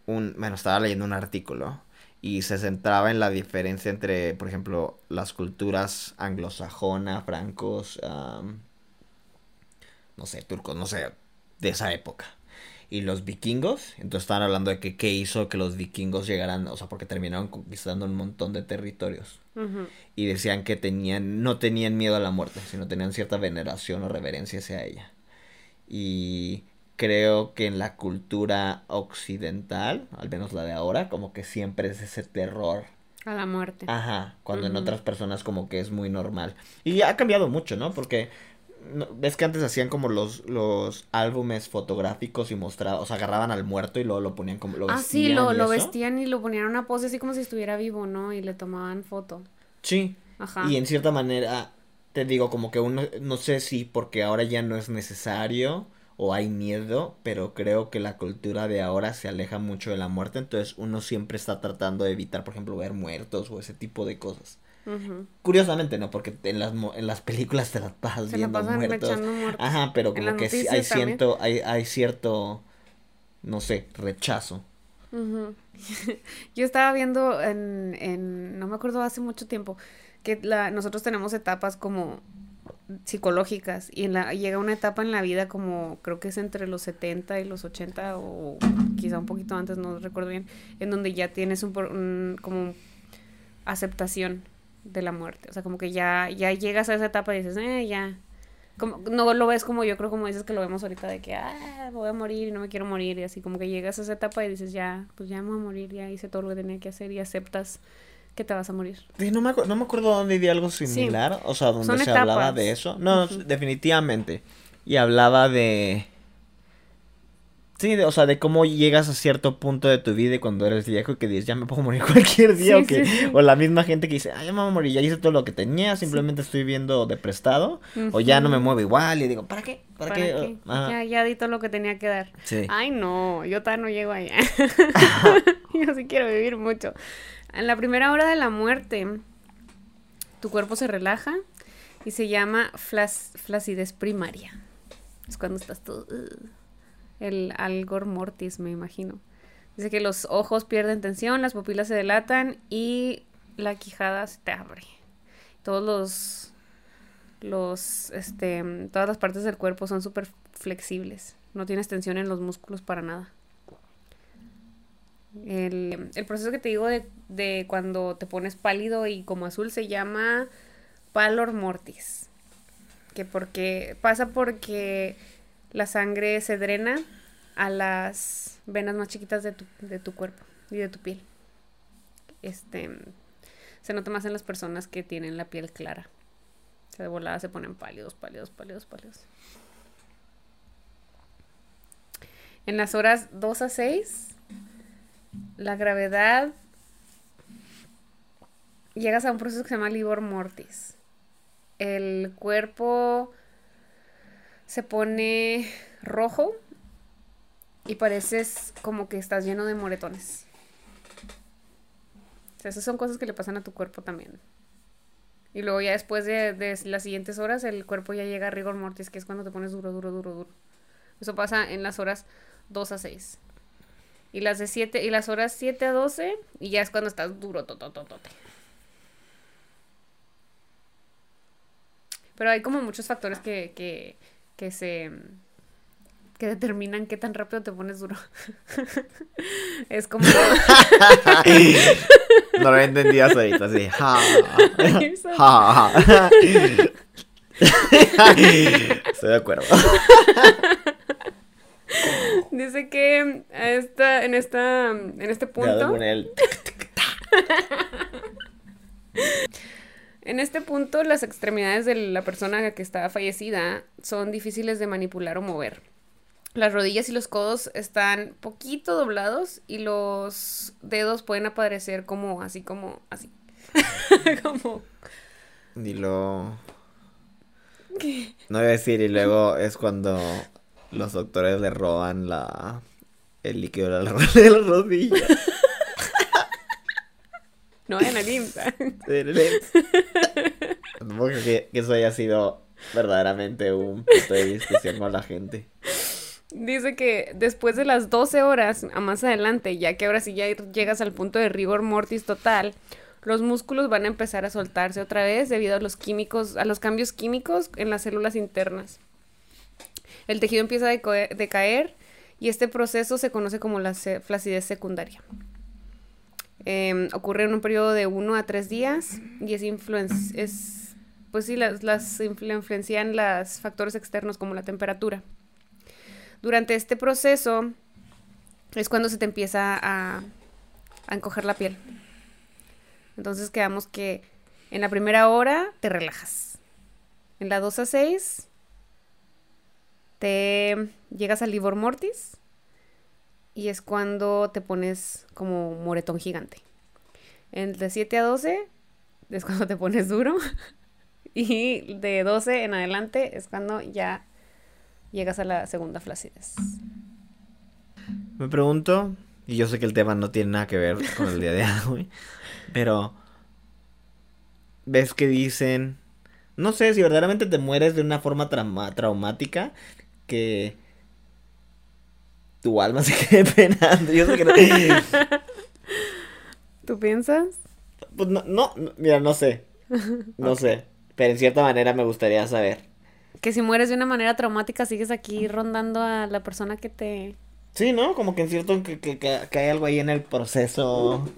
Un, bueno, estaba leyendo un artículo y se centraba en la diferencia entre, por ejemplo, las culturas anglosajona, francos, am, no sé, turcos, no sé, de esa época. Y los vikingos, entonces estaban hablando de que qué hizo que los vikingos llegaran, o sea, porque terminaron conquistando un montón de territorios Ujú. y decían que tenían no tenían miedo a la muerte, sino tenían cierta veneración o reverencia hacia ella. Y creo que en la cultura occidental, al menos la de ahora, como que siempre es ese terror. A la muerte. Ajá, cuando en otras personas como que es muy normal. Y ha cambiado mucho, ¿no? Porque no- ves que antes hacían como los los álbumes fotográficos y mostraban, o sea, agarraban al muerto y luego lo ponían como lo ah, sí, vestían lo, y lo eso. vestían y lo ponían en una pose así como si estuviera vivo, ¿no? Y le tomaban foto. Sí. Ajá. Y en cierta manera, te digo, como que uno, no sé si porque ahora ya no es necesario o hay miedo, pero creo que la cultura de ahora se aleja mucho de la muerte, entonces uno siempre está tratando de evitar, por ejemplo, ver muertos o ese tipo de cosas. Curiosamente, ¿no? Porque en las, en las películas te las pasas Se la viendo pasan muertos. Ajá, pero como que sí hay cierto, hay, hay cierto, no sé, rechazo. Yo estaba viendo en, en, no me acuerdo hace mucho tiempo, que la, nosotros tenemos etapas como psicológicas y en la, llega una etapa en la vida como creo que es entre los 70 y los 80 o quizá un poquito antes, no recuerdo bien, en donde ya tienes un, un- como aceptación de la muerte, o sea, como que ya, ya llegas a esa etapa y dices, eh, ya, como, no lo ves como yo creo como dices que lo vemos ahorita de que, ah, voy a morir y no me quiero morir y así como que llegas a esa etapa y dices, ya, pues ya me voy a morir, ya hice todo lo que tenía que hacer y aceptas que te vas a morir. Sí, no me, no me acuerdo dónde vi algo similar, o sea, donde Son se hablaba de eso. No, definitivamente. Y hablaba de... Sí, de- o sea, de cómo llegas a cierto punto de tu vida y cuando eres viejo y que dices, ya me puedo morir cualquier día, Sí, o que, sí, sí. o la misma gente que dice, ah, ya me voy a morir, ya hice todo lo que tenía, simplemente estoy viendo de prestado, o ya no me muevo igual, y digo, ¿para qué? ¿Para, ¿Para qué? qué? Ya, ya di todo lo que tenía que dar. Ay, no, yo todavía no llego allá. yo sí quiero vivir mucho. En la primera hora de la muerte, tu cuerpo se relaja y se llama flas- flacidez primaria. Es cuando estás todo... uh, el algor mortis, me imagino. Dice que los ojos pierden tensión, las pupilas se dilatan y la quijada se te abre. Todos los... Los, este, todas las partes del cuerpo son súper flexibles. No tienes tensión en los músculos para nada. El, el proceso que te digo de, de cuando te pones pálido y como azul se llama pallor mortis. Que porque pasa porque la sangre se drena a las venas más chiquitas de tu, de tu cuerpo y de tu piel. Este se nota más en las personas que tienen la piel clara. Se de volada se ponen pálidos, pálidos, pálidos, pálidos. En las horas 2 a 6, la gravedad llegas a un proceso que se llama livor mortis. El cuerpo se pone rojo y pareces como que estás lleno de moretones. O sea, esas son cosas que le pasan a tu cuerpo también. Y luego ya después de, de las siguientes horas el cuerpo ya llega a rigor mortis, que es cuando te pones duro, duro, duro, duro. Eso pasa en las horas 2 a 6. Y las de 7 y las horas 7 a 12 y ya es cuando estás duro totototote. Pero hay como muchos factores que, que, que se que determinan qué tan rápido te pones duro. es como No lo entendías ahorita, así. Ja, Eso. ja, ja. Estoy de acuerdo. dice que esta, en esta en este punto En este punto, las extremidades de la persona que está fallecida son difíciles de manipular o mover. Las rodillas y los codos están poquito doblados y los dedos pueden aparecer como así como así. como Y lo... No voy a decir, y luego es cuando los doctores le roban la... el líquido de la, ro- de la rodilla. no IMSS. Tampoco creo que, que eso haya sido verdaderamente un punto de discusión con la gente. Dice que después de las 12 horas a más adelante, ya que ahora sí ya llegas al punto de rigor mortis total, los músculos van a empezar a soltarse otra vez debido a los químicos, a los cambios químicos en las células internas. El tejido empieza a decaer y este proceso se conoce como la flacidez secundaria. Em, ocurre en un periodo de 1 a 3 días y es, influen- es pues sí, las, las influ- influencian los factores externos como la temperatura. Durante este proceso es cuando se te empieza a, a encoger la piel. Entonces quedamos que en la primera hora te relajas. En la 2 a 6 te llegas al livor mortis y es cuando te pones como moretón gigante. En de 7 a 12 es cuando te pones duro y de 12 en adelante es cuando ya llegas a la segunda flacidez. Me pregunto, y yo sé que el tema no tiene nada que ver con el día de hoy, pero ves que dicen, no sé si verdaderamente te mueres de una forma trauma- traumática que tu alma se quede penando. Yo sé que no, ¿Tú piensas? pues no, no, mira, no sé, no sé, pero en cierta manera me gustaría saber. Que si mueres de una manera traumática sigues aquí rondando a la persona que te... Sí, ¿no? Como que en cierto que, que, que, hay algo ahí en el proceso.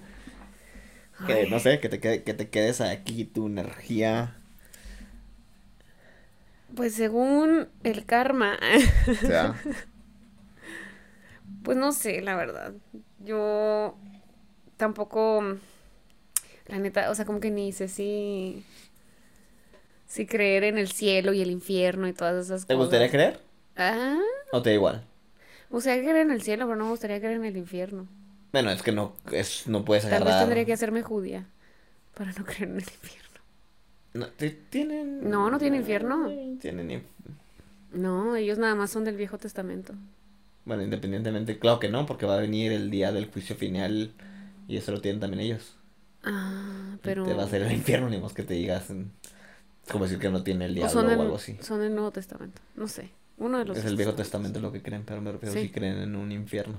Que Ay. no sé, que te, que te quedes aquí, tu energía. Pues según el karma, O sea, pues no sé, la verdad. Yo tampoco, la neta, o sea, como que ni sé si... Si creer en el cielo y el infierno y todas esas ¿te cosas. gustaría creer? Ah, ¿O te da igual? O sea, creer en el cielo, pero no me gustaría creer en el infierno. Bueno, es que no, es, no puedes Tal vez agarrar. tendría que hacerme judía para no creer en el infierno. No, ti- tienen. No, no tiene infierno. Tienen. No, ellos nada más son del Viejo Testamento. Bueno, independientemente, claro que no, porque va a venir el día del juicio final y eso lo tienen también ellos. Ah, pero... Te va a hacer el infierno, ni más que te digas. mm, Como decir que no tiene el diablo o algo así. son del Nuevo Testamento. No sé. Uno de los Es el Viejo. Testamento lo que creen, pero me refiero Sí. si creen en un infierno.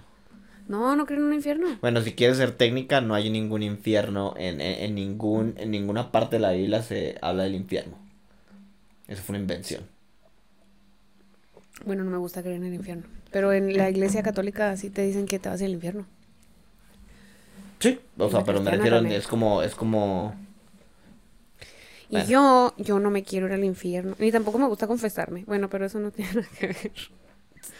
No, no creen en un infierno. Bueno, si quieres ser técnica, no hay ningún infierno. En, en, en ningún, en ninguna parte de la Biblia se habla del infierno. Eso fue una invención. Bueno, no me gusta creer en el infierno. Pero en la iglesia católica sí te dicen que te vas al infierno. Sí. O sea, pero me refiero, también. es como, es como... Y Bueno. yo, yo no me quiero ir al infierno. Ni tampoco me gusta confesarme. Bueno, pero eso no tiene nada que ver.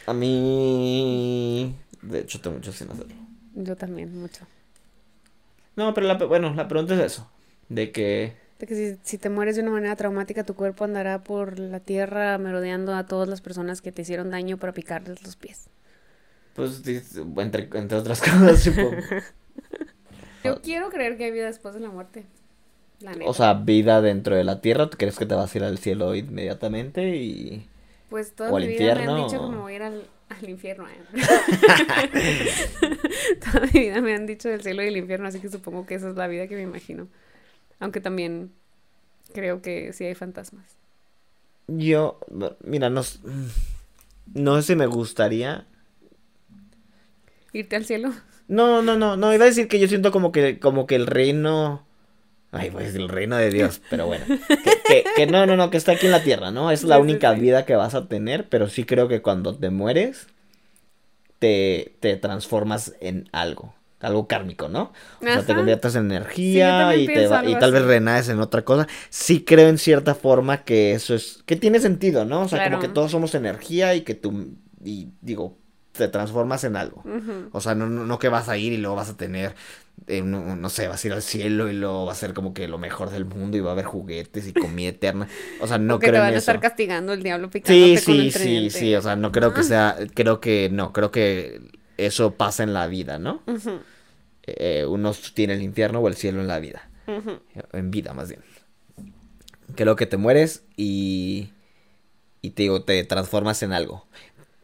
A mí... De hecho, tengo mucho sin hacerlo. Yo también, mucho. No, pero la, bueno, la pregunta es eso. De que... De que si, si te mueres de una manera traumática, tu cuerpo andará por la tierra merodeando a todas las personas que te hicieron daño para picarles los pies. Pues, entre, entre otras cosas, supongo. Yo quiero creer que hay vida después de la muerte. La neta. O sea, vida dentro de la tierra, ¿tú crees que te vas a ir al cielo inmediatamente? Y... pues toda o al mi vida me han dicho o- que me voy a ir al, al infierno. ¿eh? toda mi vida me han dicho del cielo y el infierno, así que supongo que esa es la vida que me imagino. Aunque también creo que sí hay fantasmas. Yo, mira, no, no sé si me gustaría. ¿Irte al cielo? No, no, no, no, iba a decir que yo siento como que, como que el reino. Ay, pues el reino de Dios, pero bueno. Que, que, que no, no, no, que está aquí en la tierra, ¿no? Es la sí, única sí. vida que vas a tener, pero sí creo que cuando te mueres, te, te transformas en algo. Algo kármico, ¿no? O sea, te conviertes en energía y, te va- y tal vez renaces en otra cosa. Sí creo en cierta forma que eso es, que tiene sentido, ¿no? O sea, como que todos somos energía y que tú, y digo, te transformas en algo. O sea, no, no, no que vas a ir y luego vas a tener, eh, no, no sé, vas a ir al cielo y luego va a ser como que lo mejor del mundo y va a haber juguetes y comida eterna. O sea, no o que creo te en van a eso. estar castigando el diablo Sí, picándote con sí, el sí, tridente. sí, o sea, no creo que sea, creo que no, creo que eso pasa en la vida, ¿no? Ujú, Eh, uno tiene el infierno o el cielo en la vida, en vida más bien. Creo que te mueres y, y te digo, te transformas en algo.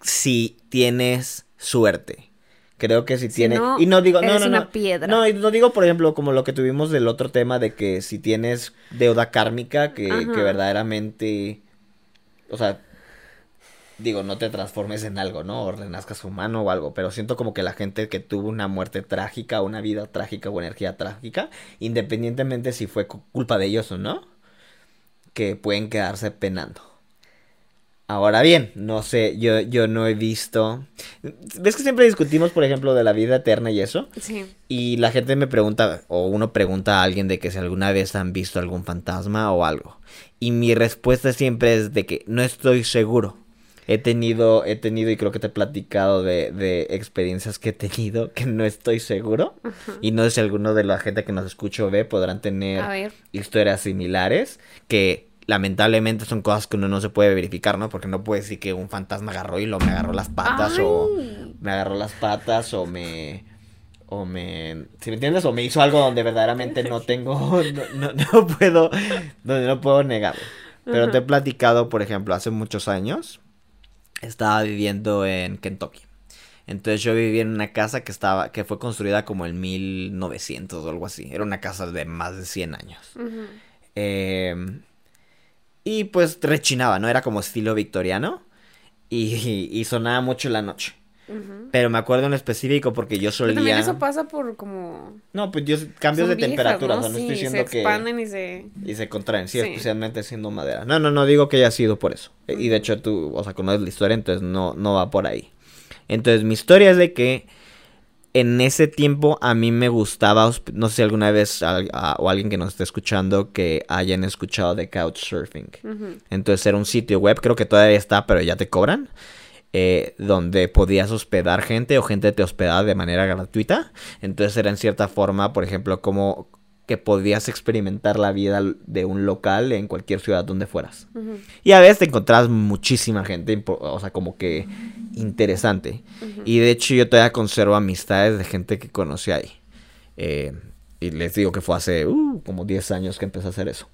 Si tienes suerte. Creo que si, Si tienes... no, y no digo, no, eres no, una no. piedra. No, y no digo, por ejemplo, como lo que tuvimos del otro tema de que si tienes deuda kármica, que, que verdaderamente, o sea, digo, no te transformes en algo, ¿no? O renazcas humano o algo, pero siento como que la gente que tuvo una muerte trágica, una vida trágica o energía trágica, independientemente si fue cu- culpa de ellos o no, que pueden quedarse penando. Ahora bien, no sé, yo, yo no he visto... ¿Ves que siempre discutimos, por ejemplo, de la vida eterna y eso? Sí. Y la gente me pregunta, o uno pregunta a alguien de que si alguna vez han visto algún fantasma o algo. Y mi respuesta siempre es de que no estoy seguro. He tenido, he tenido, y creo que te he platicado de, de experiencias que he tenido que no estoy seguro. Y no sé si alguno de la gente que nos escucha o ve podrán tener historias similares que lamentablemente son cosas que uno no se puede verificar, ¿no? Porque no puede decir que un fantasma agarró y lo me agarró las patas o me agarró las patas o me o me si me entiendes o me hizo algo donde verdaderamente no tengo no, no, no puedo donde no puedo negarlo. Pero te he platicado, por ejemplo, hace muchos años estaba viviendo en Kentucky. Entonces yo vivía en una casa que estaba que fue construida como en 1900 o algo así. Era una casa de más de 100 años. Eh, y pues rechinaba, ¿no? Era como estilo victoriano. Y, y sonaba mucho la noche. Pero me acuerdo en específico porque yo Pero solía... también eso pasa por como... No, pues yo cambios de viejas, temperatura. ¿no? O sea, no Sí, estoy diciendo se que... expanden y se... Y se contraen, sí, Sí. especialmente siendo madera. No, no, no digo que haya sido por eso. E- Y de hecho tú, o sea, conoces la historia, entonces no, no va por ahí. Entonces mi historia es de que en ese tiempo a mí me gustaba, no sé si alguna vez a- o alguien que nos esté escuchando que hayan escuchado de Couchsurfing. Entonces era un sitio web, creo que todavía está, pero ya te cobran. Eh, donde podías hospedar gente o gente te hospedaba de manera gratuita. Entonces era en cierta forma, por ejemplo, como que podías experimentar la vida de un local en cualquier ciudad donde fueras. Y a veces te encontrabas muchísima gente, o sea, como que interesante. Y de hecho yo todavía conservo amistades de gente que conocí ahí. Eh, y les digo que fue hace uh, como 10 años que empecé a hacer eso.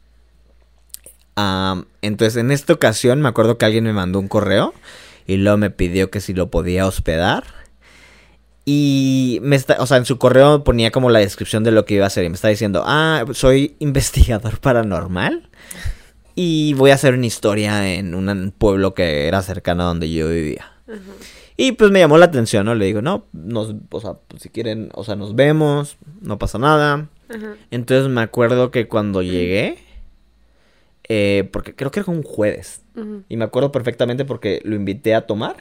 entonces en esta ocasión me acuerdo que alguien me mandó un correo y luego me pidió que si lo podía hospedar. Y me está, o sea, en su correo ponía como la descripción de lo que iba a hacer y me está diciendo, ah, soy investigador paranormal y voy a hacer una historia en un pueblo que era cercano a donde yo vivía. Y pues me llamó la atención, ¿no? Le digo, no, nos, o sea, pues, si quieren, o sea, nos vemos, no pasa nada. Entonces me acuerdo que cuando llegué, eh, porque creo que era un jueves, y me acuerdo perfectamente porque lo invité a tomar.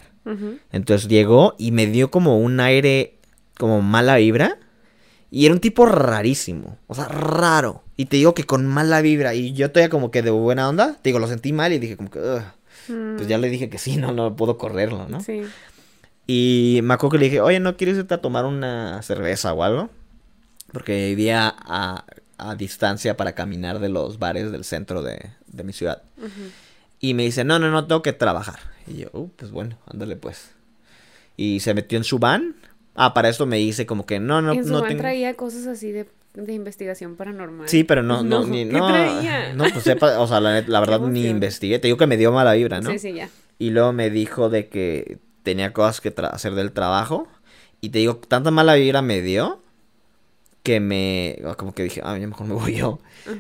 Entonces llegó y me dio como un aire, como mala vibra. Y era un tipo rarísimo, o sea, raro. Y te digo que con mala vibra. Y yo todavía como que de buena onda, te digo, lo sentí mal y dije como que, pues ya le dije que sí, no, no puedo correrlo, ¿no? Sí. Y me acuerdo que le dije, oye, ¿no quieres irte a tomar una cerveza o algo? Porque vivía a, a distancia para caminar de los bares del centro de, de mi ciudad. Y me dice, no, no, no, tengo que trabajar. Y yo, uh, pues bueno, ándale pues. Y se metió en su van. Ah, para esto me dice como que no, no, en su no van traía cosas así de, de, investigación paranormal. Sí, pero no, no, ni, no. Traía? No, pues sepa, o sea, la, la verdad ni investigué. Te digo que me dio mala vibra, ¿no? Sí, sí, ya. Y luego me dijo de que tenía cosas que hacer del trabajo. Y te digo, tanta mala vibra me dio que me. Como que dije, ah, ya mejor me voy yo.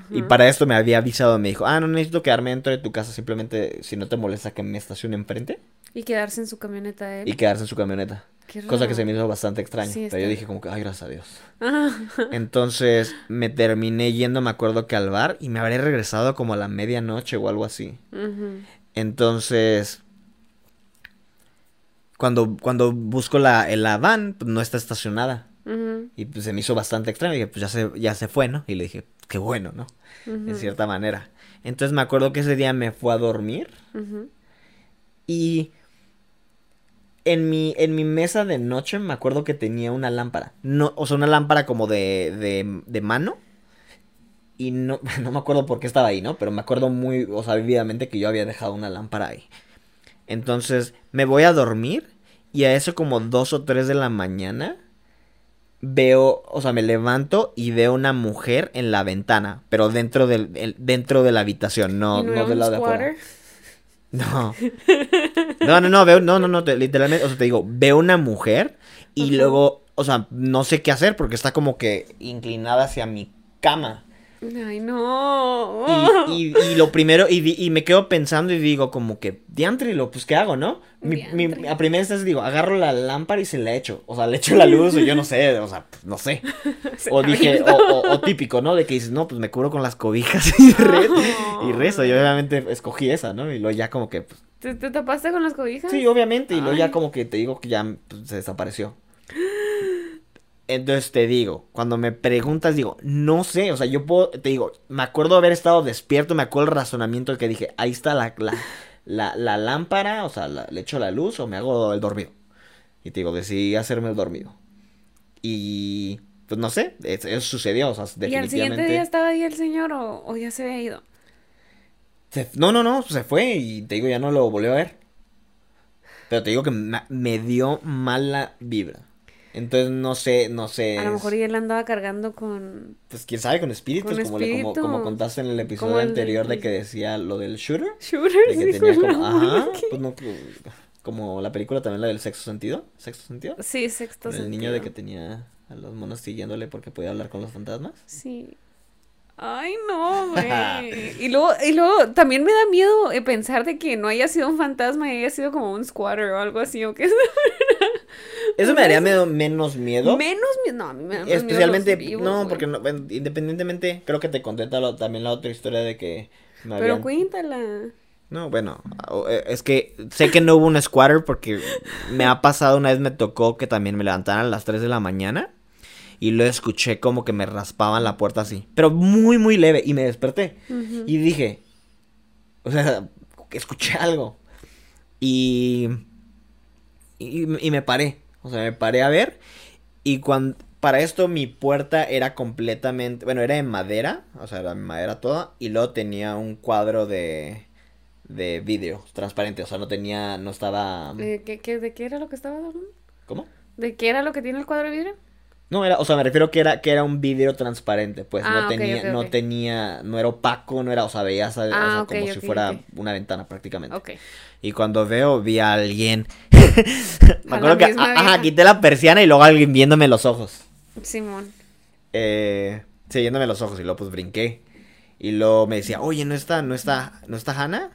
Y para esto me había avisado, me dijo, ah, no necesito quedarme dentro de tu casa, simplemente si no te molesta que me estacione enfrente. Y quedarse en su camioneta él. Y quedarse en su camioneta. Cosa que se me hizo bastante extraño. pero yo dije como que, ay, gracias a Dios. Entonces me terminé yendo, me acuerdo que al bar, y me habré regresado como a la medianoche o algo así. Entonces cuando, cuando busco la, la van, pues no está estacionada. Y pues se me hizo bastante extraño. Y dije, pues ya se, ya se fue, ¿no? Y le dije, qué bueno, ¿no? En cierta manera. Entonces me acuerdo que ese día me fue a dormir. Y en mi, en mi mesa de noche me acuerdo que tenía una lámpara. No, o sea, una lámpara como de, de, de mano. Y no, no me acuerdo por qué estaba ahí, ¿no? Pero me acuerdo muy, o sea, vividamente que yo había dejado una lámpara ahí. Entonces me voy a dormir y a eso como dos o tres de la mañana veo, o sea, me levanto y veo una mujer en la ventana, pero dentro del, dentro de la habitación, no, no, del lado de afuera. No. No, no, no, veo, no, no, no, literalmente, o sea, te digo, veo una mujer y luego, o sea, no sé qué hacer porque está como que inclinada hacia mi cama. Ay, no. Y, y, lo primero, y, y, me quedo pensando y digo, como que, diantre, lo, pues, ¿qué hago, no? Mi, mi, a primera instancia digo, agarro la lámpara y se la echo. O sea, le echo la luz, o yo no sé, o sea, pues, no sé. o dije, o, típico, ¿no? De que dices, no, pues me cubro con las cobijas y, y rezo. Y obviamente escogí esa, ¿no? Y luego ya como que. Pues, ¿Te, ¿Te, tapaste con las cobijas? Sí, obviamente. Y luego ya como que te digo que ya pues, se desapareció. Entonces te digo, cuando me preguntas, digo, no sé, o sea, yo puedo, te digo, me acuerdo haber estado despierto, me acuerdo el razonamiento que dije, ahí está la, la, la, lámpara, o sea, le echo la luz o me hago el dormido. Y te digo, decidí hacerme el dormido. Y, pues no sé, eso, sucedió, o sea, definitivamente. ¿Y al siguiente día estaba ahí el señor o, ya se había ido? no, no, no, se fue y te digo, ya no lo volvió a ver. Pero te digo que me dio mala vibra. Entonces no sé, no sé. A lo mejor él andaba cargando con. Pues quién sabe, con espíritus, como, como, como, contaste en el episodio anterior de que decía lo del shooter. Shooter, de que tenía como. Ajá, pues no, como la película también la del sexto sentido. ¿Sexto sentido? Sí, sexto sentido. El niño de que tenía a los monos siguiéndole porque podía hablar con los fantasmas. Sí. Ay, no, güey. y luego, y luego también me da miedo eh, pensar de que no haya sido un fantasma y haya sido como un squatter o algo así, o que Eso me daría menos miedo. Menos miedo, no, a mí me da Especialmente, no, porque independientemente, creo que te conté también la otra historia de que me Pero cuéntala. No, bueno, eh, es que sé que no hubo un squatter porque me ha pasado una vez me tocó que también me levantaran a las 3 de la mañana y lo escuché como que me raspaban la puerta así, pero muy, muy leve y me desperté y dije, o sea, escuché algo y, y, me paré, o sea, me paré a ver y cuando, para esto mi puerta era completamente, bueno, era de madera, o sea, era de madera toda y luego tenía un cuadro de de vidrio transparente, o sea, no tenía, no estaba... ¿De qué, qué- de qué era lo que estaba hablando? ¿Cómo? ¿De qué era lo que tiene el cuadro de vidrio? No, era, o sea, me refiero que era, que era un vidrio transparente, pues Ah, no ok, tenía, no tenía, no era opaco, no era, o sea, veías, o sea, Ah, como si fuera una ventana prácticamente. Ok. Y cuando veo, vi a alguien. me acuerdo que, misma a- ajá, vieja. quité la persiana y luego alguien viéndome los ojos. Simón. Eh, sí, viéndome los ojos y luego pues brinqué. Y luego me decía, oye, ¿no está, no está, no está Hannah?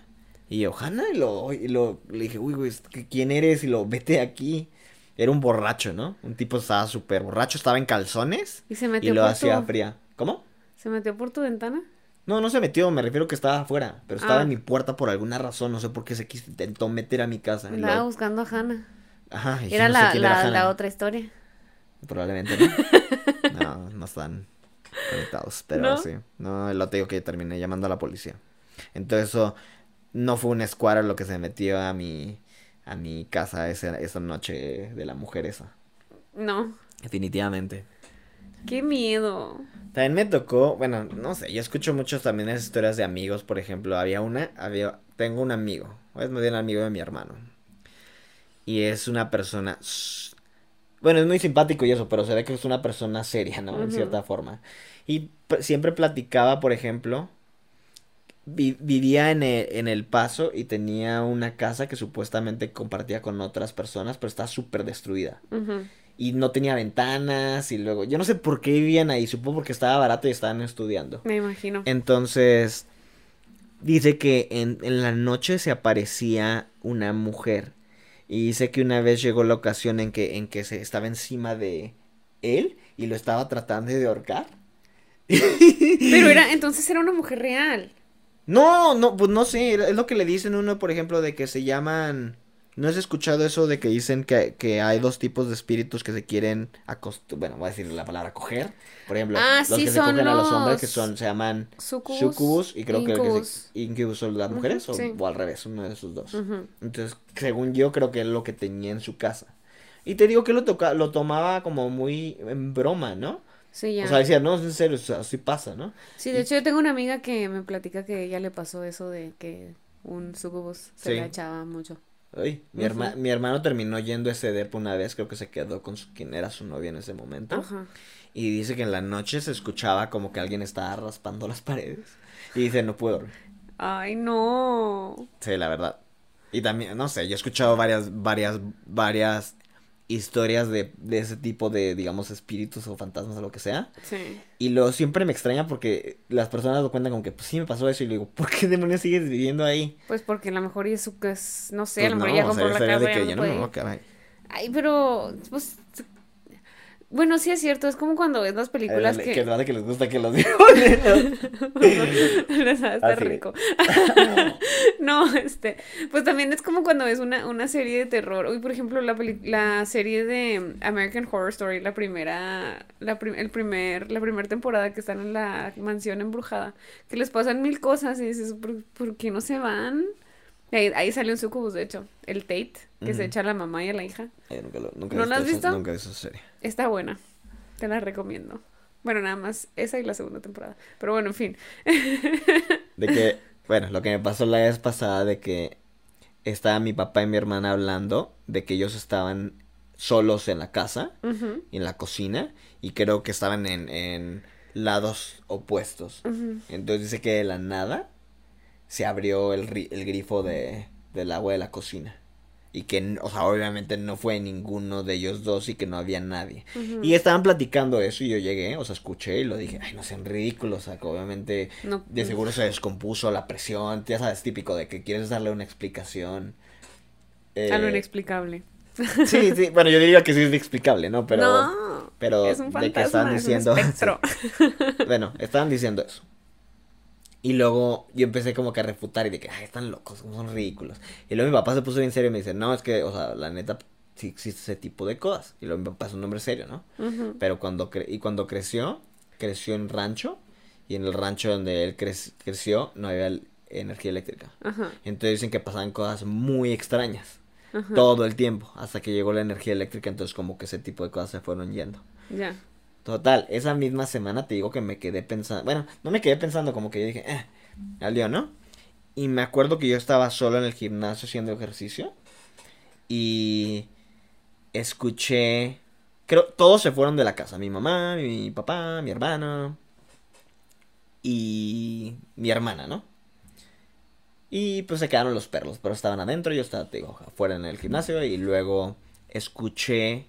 Y yo, ¿Hannah? Y lo, y lo, le dije, uy, güey, ¿quién eres? Y lo, vete aquí. Era un borracho, ¿no? Un tipo estaba súper borracho, estaba en calzones. Y se Y metió lo por hacía tu... fría. ¿Cómo? ¿Se metió por tu ventana? No, no se metió, me refiero que estaba afuera, pero estaba Ah. en mi puerta por alguna razón, no sé por qué se quiso, intentó meter a mi casa. luego- buscando a Hannah. Ajá, y Era no sé la, quién la, Hannah. la otra historia. Probablemente no. No, no están conectados, pero ¿No? sí. No, lo te digo que terminé llamando a la policía. Entonces eso no fue un escuadra lo que se metió a mi a mi casa esa, esa noche de la mujer esa. No. Definitivamente. Qué miedo. También me tocó, bueno, no sé, yo escucho muchos también esas historias de amigos, por ejemplo, había una, había, tengo un amigo, es más bien amigo de mi hermano, y es una persona, bueno, es muy simpático y eso, pero se ve que es una persona seria, ¿no? En cierta forma. Y siempre platicaba, por ejemplo, vi- vivía en el, en El Paso y tenía una casa que supuestamente compartía con otras personas, pero está súper destruida Ujú. Y no tenía ventanas y luego yo no sé por qué vivían ahí, supongo porque estaba barato y estaban estudiando. Me imagino. Entonces, dice que en, en la noche se aparecía una mujer y dice que una vez llegó la ocasión en que en que se estaba encima de él y lo estaba tratando de ahorcar. Pero era, entonces era una mujer real. No, no, pues no sé, es lo que le dicen uno, por ejemplo, de que se llaman... ¿No has escuchado eso de que dicen que, que hay dos tipos de espíritus que se quieren acostumbrar? Bueno, voy a decir la palabra coger. Por ejemplo, Ah, los sí, que se cogen a los hombres que son, se llaman Sucubus. sucubus y creo que el que se, incubus son las mujeres o, sí. o al revés, uno de esos dos. Entonces, según yo, creo que es lo que tenía en su casa. Y te digo que lo, toca, lo tomaba como muy en broma, ¿no? Sí, ya. O sea, decía, no, en serio, o sea, así pasa, ¿no? Sí, de hecho yo tengo una amiga que me platica que ella le pasó eso de que un sucubus se Sí. la echaba mucho. Ay, mi, herma- mi hermano terminó yendo a ese depo una vez, creo que se quedó con su- quien era su novia en ese momento. Ajá. Y dice que en la noche se escuchaba como que alguien estaba raspando las paredes. Y dice, no puedo dormir. Ay, no. Sí, la verdad. Y también, no sé, yo he escuchado varias, varias, varias historias de, de ese tipo de, digamos, espíritus o fantasmas o lo que sea. Sí. Y lo siempre me extraña porque las personas lo cuentan como que, pues sí me pasó eso. Y le digo, ¿por qué demonios sigues viviendo ahí? Pues porque a lo mejor es su que es, no sé, Pues a lo mejor no, ya o sea, compró la casa de que no ya no ahí. Ay, pero pues bueno, sí es cierto, es como cuando ves las películas que Que que les gusta que los. Les estar Así. rico. no, este, pues también es como cuando ves una, una serie de terror. Hoy, por ejemplo, la, peli- la serie de American Horror Story, la primera, la prim- el primer, la primera temporada que están en la mansión embrujada, que les pasan mil cosas y dices, ¿por, por qué no se van? Ahí, ahí sale un sucubus, de hecho, el Tate, que se echa a la mamá y a la hija. Ay, nunca lo- nunca ¿No la has visto? Nunca he visto esa serie. Está buena, te la recomiendo. Bueno, nada más esa y la segunda temporada. Pero bueno, en fin. De que, bueno, lo que me pasó la vez pasada de que estaba mi papá y mi hermana hablando de que ellos estaban solos en la casa, en la cocina, y creo que estaban en, en lados opuestos. Entonces dice que de la nada se abrió el, ri- el grifo de, del agua de la cocina. Y que, o sea, obviamente no fue ninguno de ellos dos y que no había nadie. Y estaban platicando eso y yo llegué, o sea, escuché y lo dije, ay, no sean ridículos, o sea, que obviamente No, de seguro se descompuso la presión, ya sabes, típico de que quieres darle una explicación. A lo Eh, inexplicable. Sí, sí, bueno, yo diría que sí es inexplicable, ¿no? Pero, no, pero es un de que fantasma, estaban es un diciendo... espectro. Bueno, estaban diciendo eso. Y luego yo empecé como que a refutar y de que, ay, están locos, son ridículos. Y luego mi papá se puso bien serio y me dice, no, es que, o sea, la neta, sí existe ese tipo de cosas. Y luego mi papá es un hombre serio, ¿no? Pero cuando, cre- y cuando creció, creció en rancho. Y en el rancho donde él crec- creció no había energía eléctrica. Entonces dicen que pasaban cosas muy extrañas. Todo el tiempo. Hasta que llegó la energía eléctrica, entonces como que ese tipo de cosas se fueron yendo. Ya. Total, esa misma semana te digo que me quedé pensando, bueno, no me quedé pensando, como que yo dije, eh, al lío, ¿no? Y me acuerdo que yo estaba solo en el gimnasio haciendo ejercicio. Y escuché. Creo, todos se fueron de la casa. Mi mamá, mi papá, mi hermano. Y mi hermana, ¿no? Y pues se quedaron los perros, pero estaban adentro, yo estaba, te digo, afuera en el gimnasio y luego escuché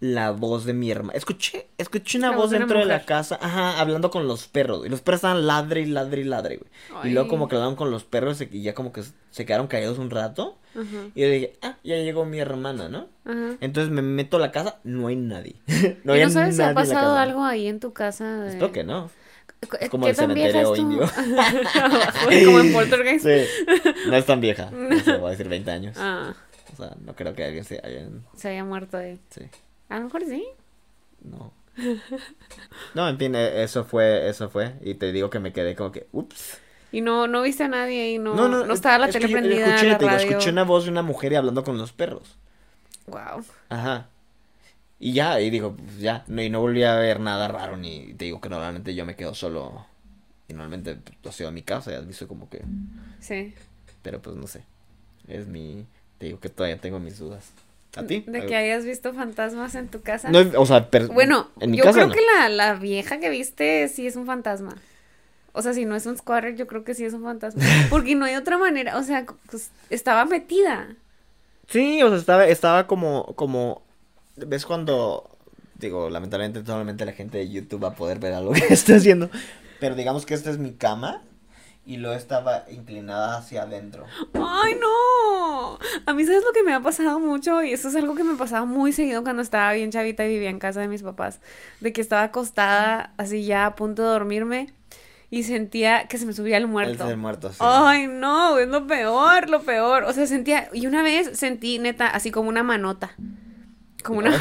la voz de mi hermana. Escuché, escuché una La voz de dentro de la casa, ajá, hablando con los perros. Y los perros estaban ladre y ladre y ladre, güey. Y luego como que hablaban con los perros y ya como que se quedaron callados un rato. Ajá, Y yo dije, ah, ya llegó mi hermana, ¿no? ajá. Entonces me meto a la casa, no hay nadie. ¿Y había no sabes si ha pasado algo ahí en tu casa? De... Espero que no. ¿Qué- como qué el tan cementerio es indio. Como en Poltergeist. Sí, no es tan vieja. No sé, voy a decir 20 años. Ah, O sea, no creo que alguien se haya... se había muerto ahí. Sí, A lo mejor sí. no. No, en fin, eh, eso fue, eso fue. Y te digo que me quedé como que, ups. Y no, no viste a nadie ahí, no, no, estaba la es que tele yo- yo prendida, escuché, la te digo, escuché una voz de una mujer y hablando con los perros. Wow. Ajá. Y ya, y digo, pues ya, no, y no volví a ver nada raro, ni te digo que normalmente yo me quedo solo, y normalmente ha sido a mi casa, has visto como que, Sí. pero pues no sé, es mi, te digo que todavía tengo mis dudas. ¿A ti? De que hayas visto fantasmas en tu casa. No, o sea, Bueno, en mi yo casa creo no. que la, la vieja que viste sí es un fantasma. O sea, si no es un squatter, yo creo que sí es un fantasma. Porque no hay otra manera. O sea, pues, estaba metida. Sí, o sea, estaba, estaba como, como, ¿ves cuando, digo, lamentablemente solamente la gente de YouTube va a poder ver algo que está haciendo, pero digamos que esta es mi cama y luego estaba inclinada hacia adentro. ¡Ay, no! A mí, ¿sabes lo que me ha pasado mucho? Y eso es algo que me pasaba muy seguido cuando estaba bien chavita y vivía en casa de mis papás. De que estaba acostada, así ya a punto de dormirme, y sentía que se me subía el muerto. El muerto, sí. Ay, no, es lo peor, lo peor. O sea, sentía, y una vez sentí neta, así como una manota. Como una...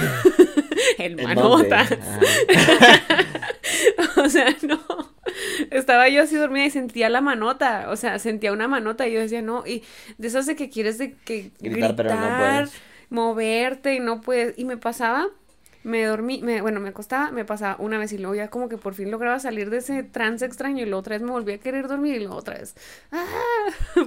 el ¿En manota. dónde? Ah. O sea, no. Estaba yo así dormida y sentía la manota. O sea, sentía una manota y yo decía, no. Y de esas de que quieres de que Gritar, gritar, pero no puedes. moverte y no puedes. Y me pasaba, me dormí, me, bueno, me acostaba, me pasaba una vez y luego ya como que por fin lograba salir de ese trance extraño y luego otra vez me volví a querer dormir y luego otra vez. ¡Ah!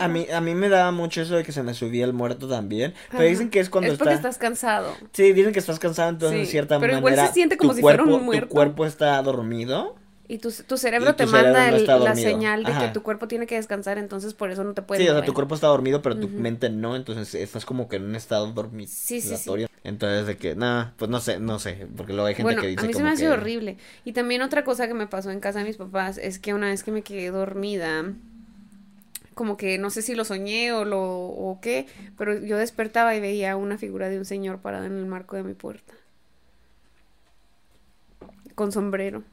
A mí, a mí me daba mucho eso de que se me subía el muerto también, pero Ajá. dicen que es cuando es porque está... estás cansado. Sí, dicen que estás cansado, entonces de Sí, cierta pero igual manera se siente como tu si fuera un muerto. Tu cuerpo está dormido. Y tu, tu cerebro Y te tu cerebro manda no el- está la señal de que tu cuerpo tiene que descansar, entonces por eso no te puedes Sí, o sea, tu cuerpo está dormido, pero tu mente no, entonces estás como que en un estado dormitorio. Sí, sí, sí. Entonces de que, nada, pues no sé, no sé, porque luego hay gente Bueno, que dice a mí se como me hace que- horrible. Y también otra cosa que me pasó en casa de mis papás es que una vez que me quedé dormida, como que no sé si lo soñé o lo o qué, pero yo despertaba y veía una figura de un señor parado en el marco de mi puerta. Con sombrero.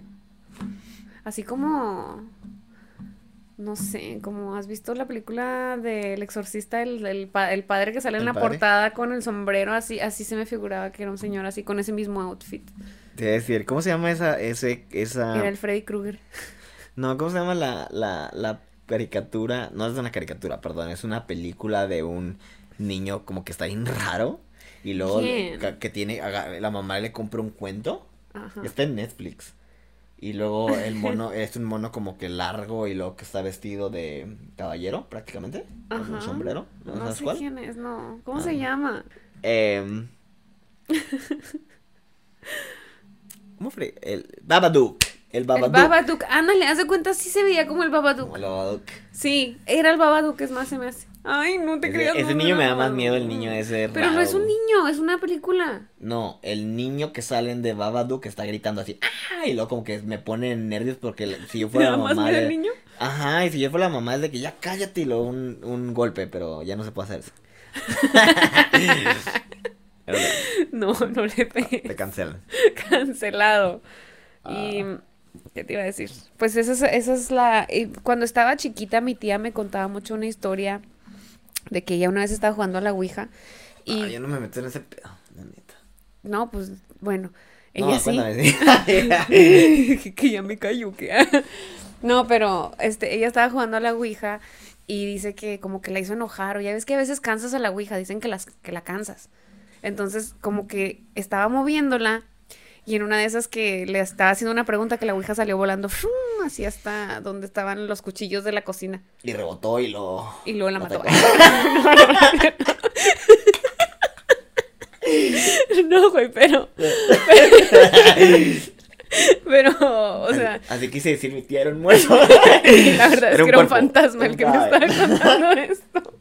Así como no sé, como has visto la película del exorcista, el, el, pa- el padre que sale en ¿El la padre? portada con el sombrero, así, así se me figuraba que era un señor así con ese mismo outfit. Te a decir, ¿cómo se llama esa, ese, esa... Era el Freddy Krueger. No, ¿cómo se llama la, la, la caricatura? No es una caricatura, perdón, es una película de un niño como que está bien raro y luego que tiene, la mamá le compra un cuento, Ajá. está en Netflix. Y luego el mono es un mono como que largo y luego que está vestido de caballero prácticamente, con un sombrero, ¿no, No sabes sé cuál? quién es, no. ¿Cómo Ah. se llama? Em, ¿Cómo fue? El Babadook. El Babadook. El Babadook. Ándale, haz de cuenta, sí se veía como el Babadook. Como el Babadook. Sí, era el Babadook, es más, se me hace. Ay, no te Ese, creas. ese no, niño me da más miedo, el niño ese Pero no es un niño, es una película. No, el niño que salen de Babadook está gritando así, ¡ah! Y luego como que me pone nervios porque si yo ¿Te fuera la mamá miedo de... el niño? Ajá, y si yo fuera la mamá es de que ya cállate y luego un, un golpe, pero ya no se puede hacer eso. No, no le pegué. te cancelan. Cancelado. Y. Ah. ¿Qué te iba a decir? Pues esa es, esa es la. y Cuando estaba chiquita, mi tía me contaba mucho una historia de que ella una vez estaba jugando a la Ouija. Y. Ah, yo no me meto en ese pedo, la neta. No, pues, bueno. No, Ella sí. cuéntame, sí. que ya me cayó, que. no, pero este, ella estaba jugando a la Ouija y dice que como que la hizo enojar. O ya ves que a veces cansas a la Ouija, dicen que, las, que la cansas. Entonces, como que estaba moviéndola Y en una de esas que le estaba haciendo una pregunta que la ouija salió volando ¡fum! así hasta donde estaban los cuchillos de la cocina. Y rebotó y lo... Y luego la mató. no, güey, pero... Pero, o sea, Así quise decir, mi tía era un muerto. la verdad es que era un fantasma el que me estaba contando esto.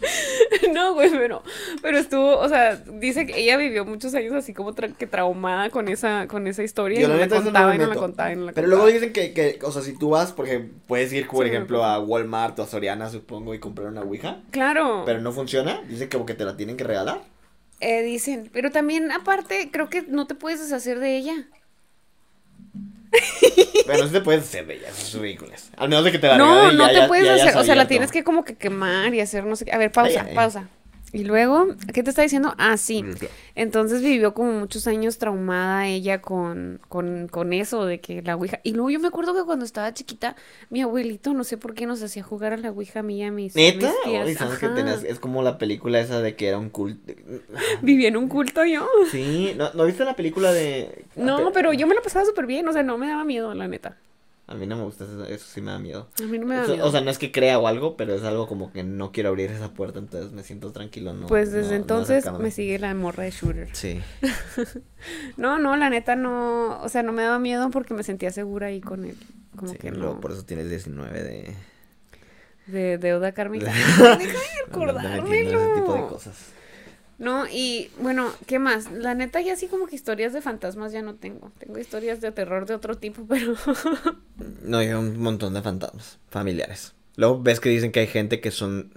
No, güey, pero, pero estuvo, o sea, dice que ella vivió muchos años así como tra- que traumada con esa, con esa historia Yo y no la contaba y no la contaba y no la Pero contaba. luego dicen que, que, o sea, si tú vas, porque puedes ir, por Sí, ejemplo, a Walmart o a Soriana, supongo, y comprar una Ouija, Claro. pero no funciona, dicen como que te la tienen que regalar. Eh, dicen, pero también aparte creo que no te puedes deshacer de ella. Bueno, sí te puedes hacer de ellas, sus ridículas. Al menos de que te la No, no te puedes hacer, o sea, la tienes que como que quemar y hacer no sé qué. A ver, pausa, pausa. Y luego, ¿qué te está diciendo? Ah, sí. Entonces vivió como muchos años traumada ella con, con, con eso de que la Ouija. Y luego yo me acuerdo que cuando estaba chiquita, mi abuelito, no sé por qué nos hacía jugar a la Ouija a mí y a mis, ¿Neta? mis tías. Ay, ¿sabes que Ajá. tenías- es como la película esa de que era un culto. Viví en un culto yo. Sí, ¿no, ¿no viste la película de...? No, pero yo me la pasaba súper bien, o sea, no me daba miedo, la neta. A mí no me gusta eso, eso sí me da miedo. A mí no me da Eso- miedo. o sea, no es que crea o algo, pero es algo como que no quiero abrir esa puerta, entonces me siento tranquilo, ¿no? pues desde no entonces me sigue la morra de Shooter. Sí. No, no, la neta no, o sea, no me daba miedo porque me sentía segura ahí con él. Como sí, que luego no. por eso tienes 19 de... De deuda kármica. Deja de metiendo ese tipo de acordármelo. cosas. No, y bueno, ¿qué más? La neta ya así como que historias de fantasmas ya no tengo. Tengo historias de terror de otro tipo, pero No, hay un montón de fantasmas familiares. Luego ves que dicen que hay gente que son...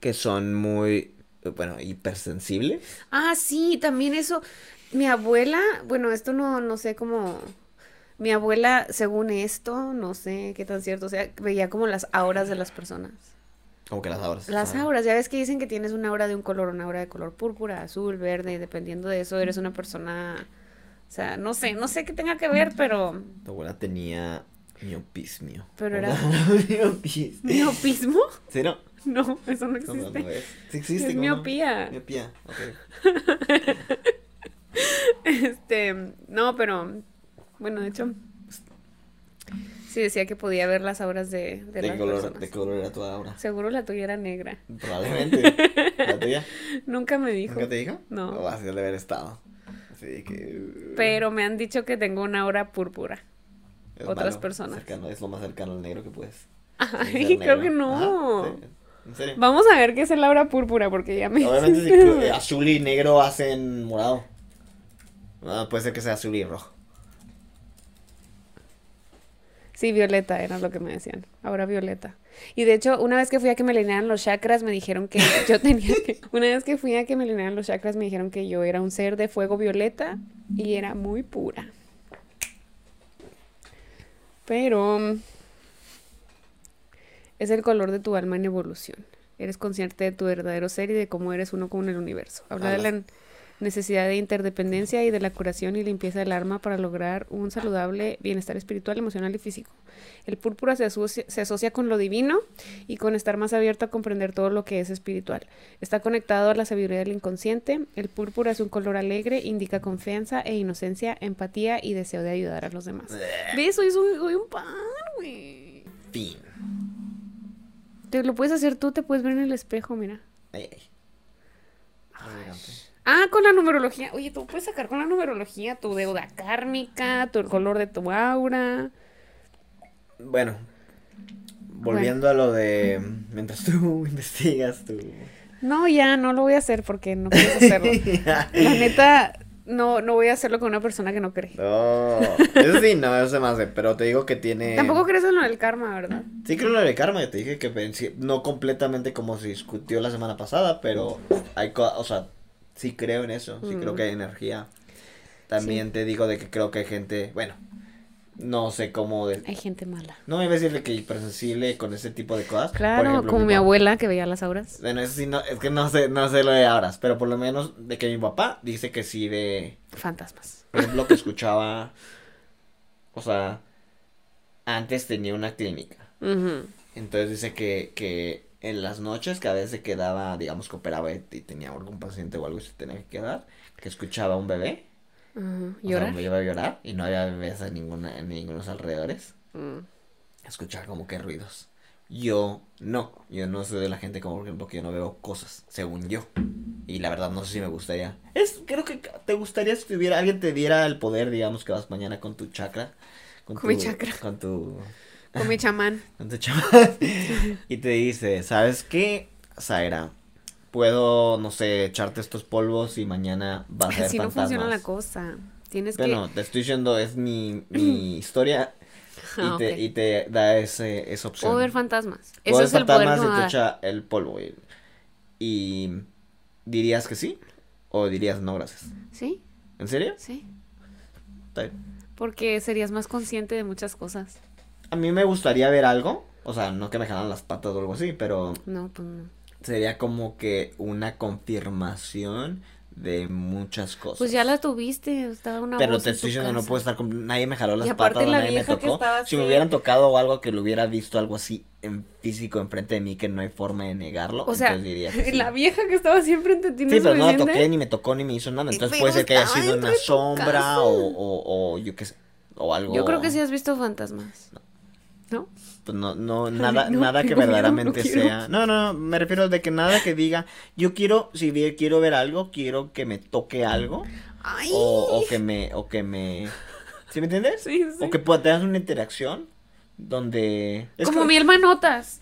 Que son muy... Bueno, hipersensibles. Ah, sí, también eso. Mi abuela, bueno, esto no, no sé cómo. Mi abuela, según esto, no sé qué tan cierto sea, veía como las auras de las personas. Como que las auras. Las Ah. auras, ya ves que dicen que tienes una aura de un color, una aura de color púrpura, azul, verde, y dependiendo de eso eres una persona. O sea, no sé, no sé qué tenga que ver, pero. Tu abuela tenía miopismio. Pero era- Miopis. ¿Miopismo? ¿Sí, no? No, eso no No, no, existe. no es. Sí existe. Es ¿cómo no? miopía. Miopía, ok. Este, no, pero. Bueno, de hecho. Sí decía que podía ver las auras de, de, ¿De, las color, personas. ¿De color era tu aura? Seguro la tuya era negra. Probablemente. ¿La tuya? Nunca me dijo. ¿Nunca te dijo? No. O así debe haber estado. Así que... Pero me han dicho que tengo una aura púrpura. es otras malo, personas. cercano, es lo más cercano al negro que puedes. Ay, creo que no. Ajá, sí. ¿En serio? Vamos a ver qué es el aura púrpura, porque ya me. Obviamente si azul y negro hacen morado. Ah, puede ser que sea azul y rojo. Sí, violeta era lo que me decían. Ahora violeta. Y de hecho, una vez que fui a que me alinearan los chakras, me dijeron que yo tenía que. Una vez que fui a que me alinearan los chakras, me dijeron que yo era un ser de fuego violeta y era muy pura. Pero. Es el color de tu alma en evolución. Eres consciente de tu verdadero ser y de cómo eres uno con el universo. Habla de la necesidad de interdependencia y de la curación y limpieza del alma para lograr un saludable bienestar espiritual, emocional y físico. El púrpura se asocia, se asocia con lo divino y con estar más abierto a comprender todo lo que es espiritual. Está conectado a la sabiduría del inconsciente. El púrpura es un color alegre, indica confianza e inocencia, empatía y deseo de ayudar a los demás. ¿Ves? Soy, soy, soy un pan, güey. Fin. Te lo puedes hacer tú, te puedes ver en el espejo, mira. Ay, ay. Elegante. Ah, con la numerología. Oye, tú puedes sacar con la numerología tu deuda kármica, tu, el color de tu aura. Bueno, volviendo a lo de mientras tú investigas tu... No, ya, no lo voy a hacer porque no quiero hacerlo. La neta, no, no voy a hacerlo con una persona que no cree. No, eso sí, no, eso se me hace, pero te digo que tiene... Tampoco crees en lo del karma, ¿verdad? Sí creo en lo de karma, te dije que pensé- no completamente como se discutió la semana pasada, pero hay co- o sea, sí creo en eso, sí creo Mm. que hay energía. También te digo de que creo que hay gente, bueno, no sé cómo de- Hay gente mala. no me iba a decirle que hipersensible con ese tipo de cosas. Claro, ejemplo, como mi abuela que veía las auras. Bueno, eso sí, no, es que no sé, no sé lo de ahora, pero por lo menos de que mi papá dice que sí ve, Fantasmas. por ejemplo, que escuchaba, o sea, antes tenía una clínica. Entonces dice que, que en las noches que a veces se quedaba, digamos que operaba y tenía algún paciente o algo y se tenía que quedar, que escuchaba a un bebé. O sea, ¿Llorar? me iba a llorar y no había bebés en, ninguna, en ningunos alrededores. Mm. Escuchar como que ruidos. Yo no, yo no soy de la gente como por ejemplo que yo no veo cosas, según yo. Y la verdad no sé si me gustaría. Es, creo que te gustaría si tuviera, alguien te diera el poder, digamos que vas mañana con tu chakra. Con tu, mi chakra. Con tu, Con mi chamán. con tu chamán. y te dice, ¿sabes qué, Zaira? Puedo, no sé, echarte estos polvos y mañana vas a ver Así no fantasmas. funciona la cosa. Tienes Bueno, que. te estoy diciendo, es mi, mi historia y, Ah, te, ok. y te da ese, esa opción. Puedo ver fantasmas. Puedo Eso ver es el poder que y te echa el polvo. Y, y dirías que sí o dirías no, gracias. ¿Sí? ¿En serio? Sí. Está bien. Porque serías más consciente de muchas cosas. A mí me gustaría ver algo, o sea, no que me jalan las patas o algo así, pero No, pues no. sería como que una confirmación de muchas cosas. Pues ya la tuviste. Estaba una Pero te estoy diciendo, no puedo estar con... Nadie me jaló las Y aparte patas, la nadie me vieja tocó. Si me hubieran tocado o algo que lo hubiera visto, algo así en físico enfrente de mí, que no hay forma de negarlo, O sea, diría sí. la vieja que estaba siempre ante ti no Sí, pero no la toqué, ni me tocó, ni me hizo nada. Entonces pero puede ser que haya sido una de sombra o, o, o yo qué sé, o algo. Yo creo que sí has visto fantasmas. ¿No? Pues no, no, nada, no, nada que tengo miedo, verdaderamente no sea. No, no, no, me refiero de que nada que diga, yo quiero, si bien quiero ver algo, quiero que me toque algo, Ay. o, o que me, o que me, ¿sí me entiendes? Sí, sí. O que pueda tener una interacción donde... es Como que- mi manotas.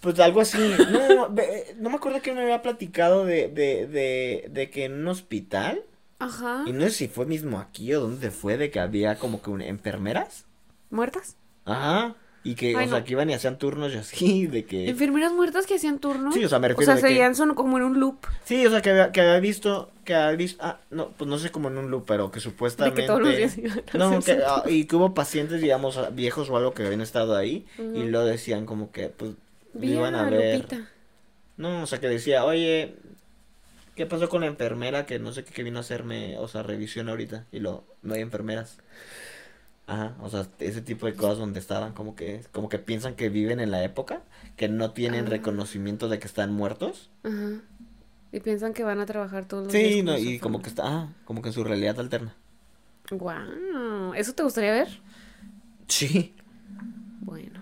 Pues algo así. No, no me acuerdo que me había platicado de, de, de, de que en un hospital, Ajá. y no sé si fue mismo aquí o dónde fue, de que había como que un- enfermeras. ¿Muertas? Ajá. Y que, Ay, o sea, que iban y hacían turnos y así, de que... Enfermeras muertas que hacían turno. Sí, o sea, me O refiero sea, de que- son como en un loop. Sí, o sea, que había, que había visto, que había visto, ah, no, pues no sé como en un loop, pero que De supuestamente... que todos los días iban a No, que, ah, y que hubo pacientes, digamos, ah, viejos o algo que habían estado ahí, y lo decían como que, pues, Vi iban a a ver... Lupita. No, o sea, que decía, oye, ¿qué pasó con la enfermera que no sé qué que vino a hacerme, o sea, revisión ahorita? Y lo, no hay enfermeras. Ajá, o sea, ese tipo de cosas donde estaban como que, como que piensan que viven en la época, que no tienen Ah. reconocimiento de que están muertos. Ajá. Y piensan que van a trabajar todos los días. Sí, no, y como que está, ah, como que en su realidad alterna. Guau. ¿Eso te gustaría ver? Sí. Bueno.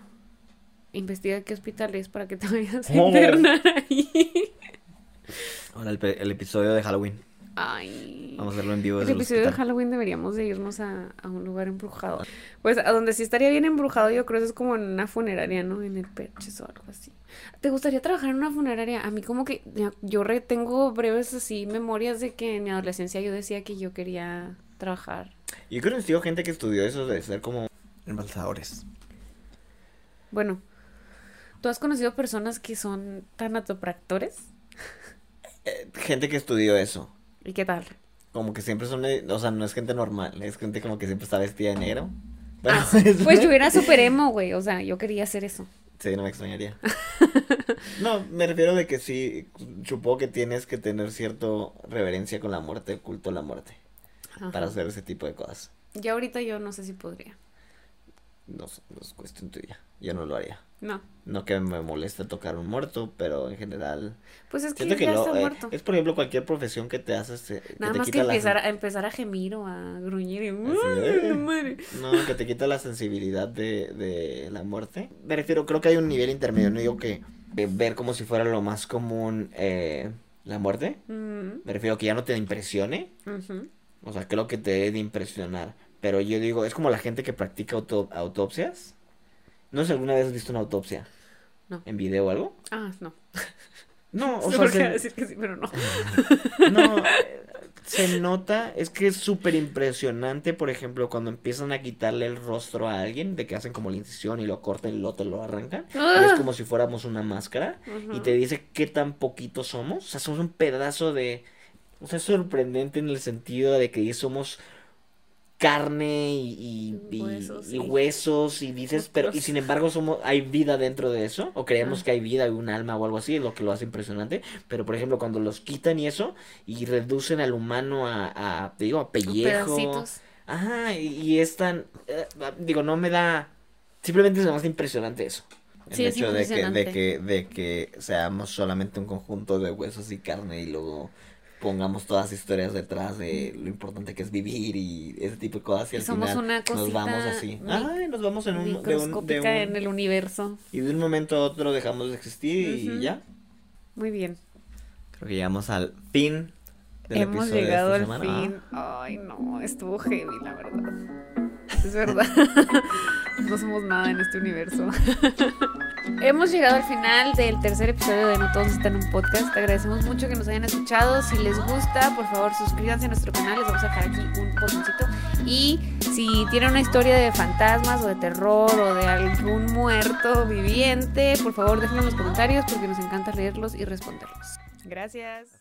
Investiga qué hospital es para que te vayas a Oh. internar ahí. Ahora el, el episodio de Halloween. Ay. Vamos a hacerlo en vivo El desde el episodio de. Halloween deberíamos de irnos a, a un lugar embrujado. Pues a donde sí estaría bien embrujado, yo creo que es como en una funeraria, ¿no? En el Perches o algo así. ¿Te gustaría trabajar en una funeraria? A mí como que yo re- tengo breves así memorias de que en mi adolescencia yo decía que yo quería trabajar. Yo creo que gente que estudió eso de ser como embalsadores. Bueno, ¿tú has conocido personas que son tanatopractores? Eh, gente que estudió eso. ¿Y qué tal? Como que siempre son, de- o sea, no es gente normal, es gente como que siempre está vestida de negro. Pero Ah, pues yo era súper emo, güey. O sea, yo quería hacer eso. Sí, no me extrañaría. No, me refiero de que sí, supongo que tienes que tener cierto reverencia con la muerte, culto a la muerte, Ajá. para hacer ese tipo de cosas. Ya ahorita yo no sé si podría. No, no es cuestión tuya, yo no lo haría. No. No que me moleste tocar un muerto, pero en general... Pues es que que no, eh, muerto. es por ejemplo cualquier profesión que te haces... eh, que Nada te más que quita la empezar a, empezar a gemir o a gruñir y... Así ¡Ay, de- la madre! No, que te quita la sensibilidad de, de la muerte. Me refiero, creo que hay un nivel intermedio, no digo que ver como si fuera lo más común eh, la muerte. Mm, Me refiero que ya no te impresione. O sea, creo que te debe de impresionar. Pero yo digo, es como la gente que practica auto- autopsias. No sé si alguna vez has visto una autopsia. No. ¿En video o algo? Ah, no. No, o No sea, se- decir que sí, pero no. No, se nota, es que es súper impresionante, por ejemplo, cuando empiezan a quitarle el rostro a alguien, de que hacen como la incisión y lo cortan y luego te lo arrancan. es como si fuéramos una máscara. Y te dice qué tan poquito somos. O sea, somos un pedazo de... O sea, es sorprendente en el sentido de que somos carne y, y, y- Huesos, y sí. huesos y dices, pero y sin embargo somos, hay vida dentro de eso, o creemos Ah. que hay vida, hay un alma o algo así, es lo que lo hace impresionante, pero por ejemplo cuando los quitan y eso, y reducen al humano a, a te digo, a pellejo, Pedacitos. ajá, y, y es tan, eh, digo, no me da, simplemente se me hace impresionante eso. El Sí, es hecho de que, de que, de que seamos solamente un conjunto de huesos y carne y luego pongamos todas las historias detrás de lo importante que es vivir y ese tipo de cosas y al Somos final una nos vamos así. Ay, nos vamos en un, de un, de un- en el universo. y de un momento a otro dejamos de existir Ujú. y ya. Muy bien. Creo que llegamos al fin del Hemos episodio de llegado esta al semana. fin. Ay, no, estuvo heavy, la verdad. Es verdad. No somos nada en este universo. Hemos llegado al final del tercer episodio de No Todos Están en un Podcast. Te agradecemos mucho que nos hayan escuchado. Si les gusta, por favor, suscríbanse a nuestro canal. Les vamos a dejar aquí un botoncito. Y si tienen una historia de fantasmas o de terror o de algún muerto viviente, por favor, déjenlo en los comentarios porque nos encanta leerlos y responderlos. Gracias.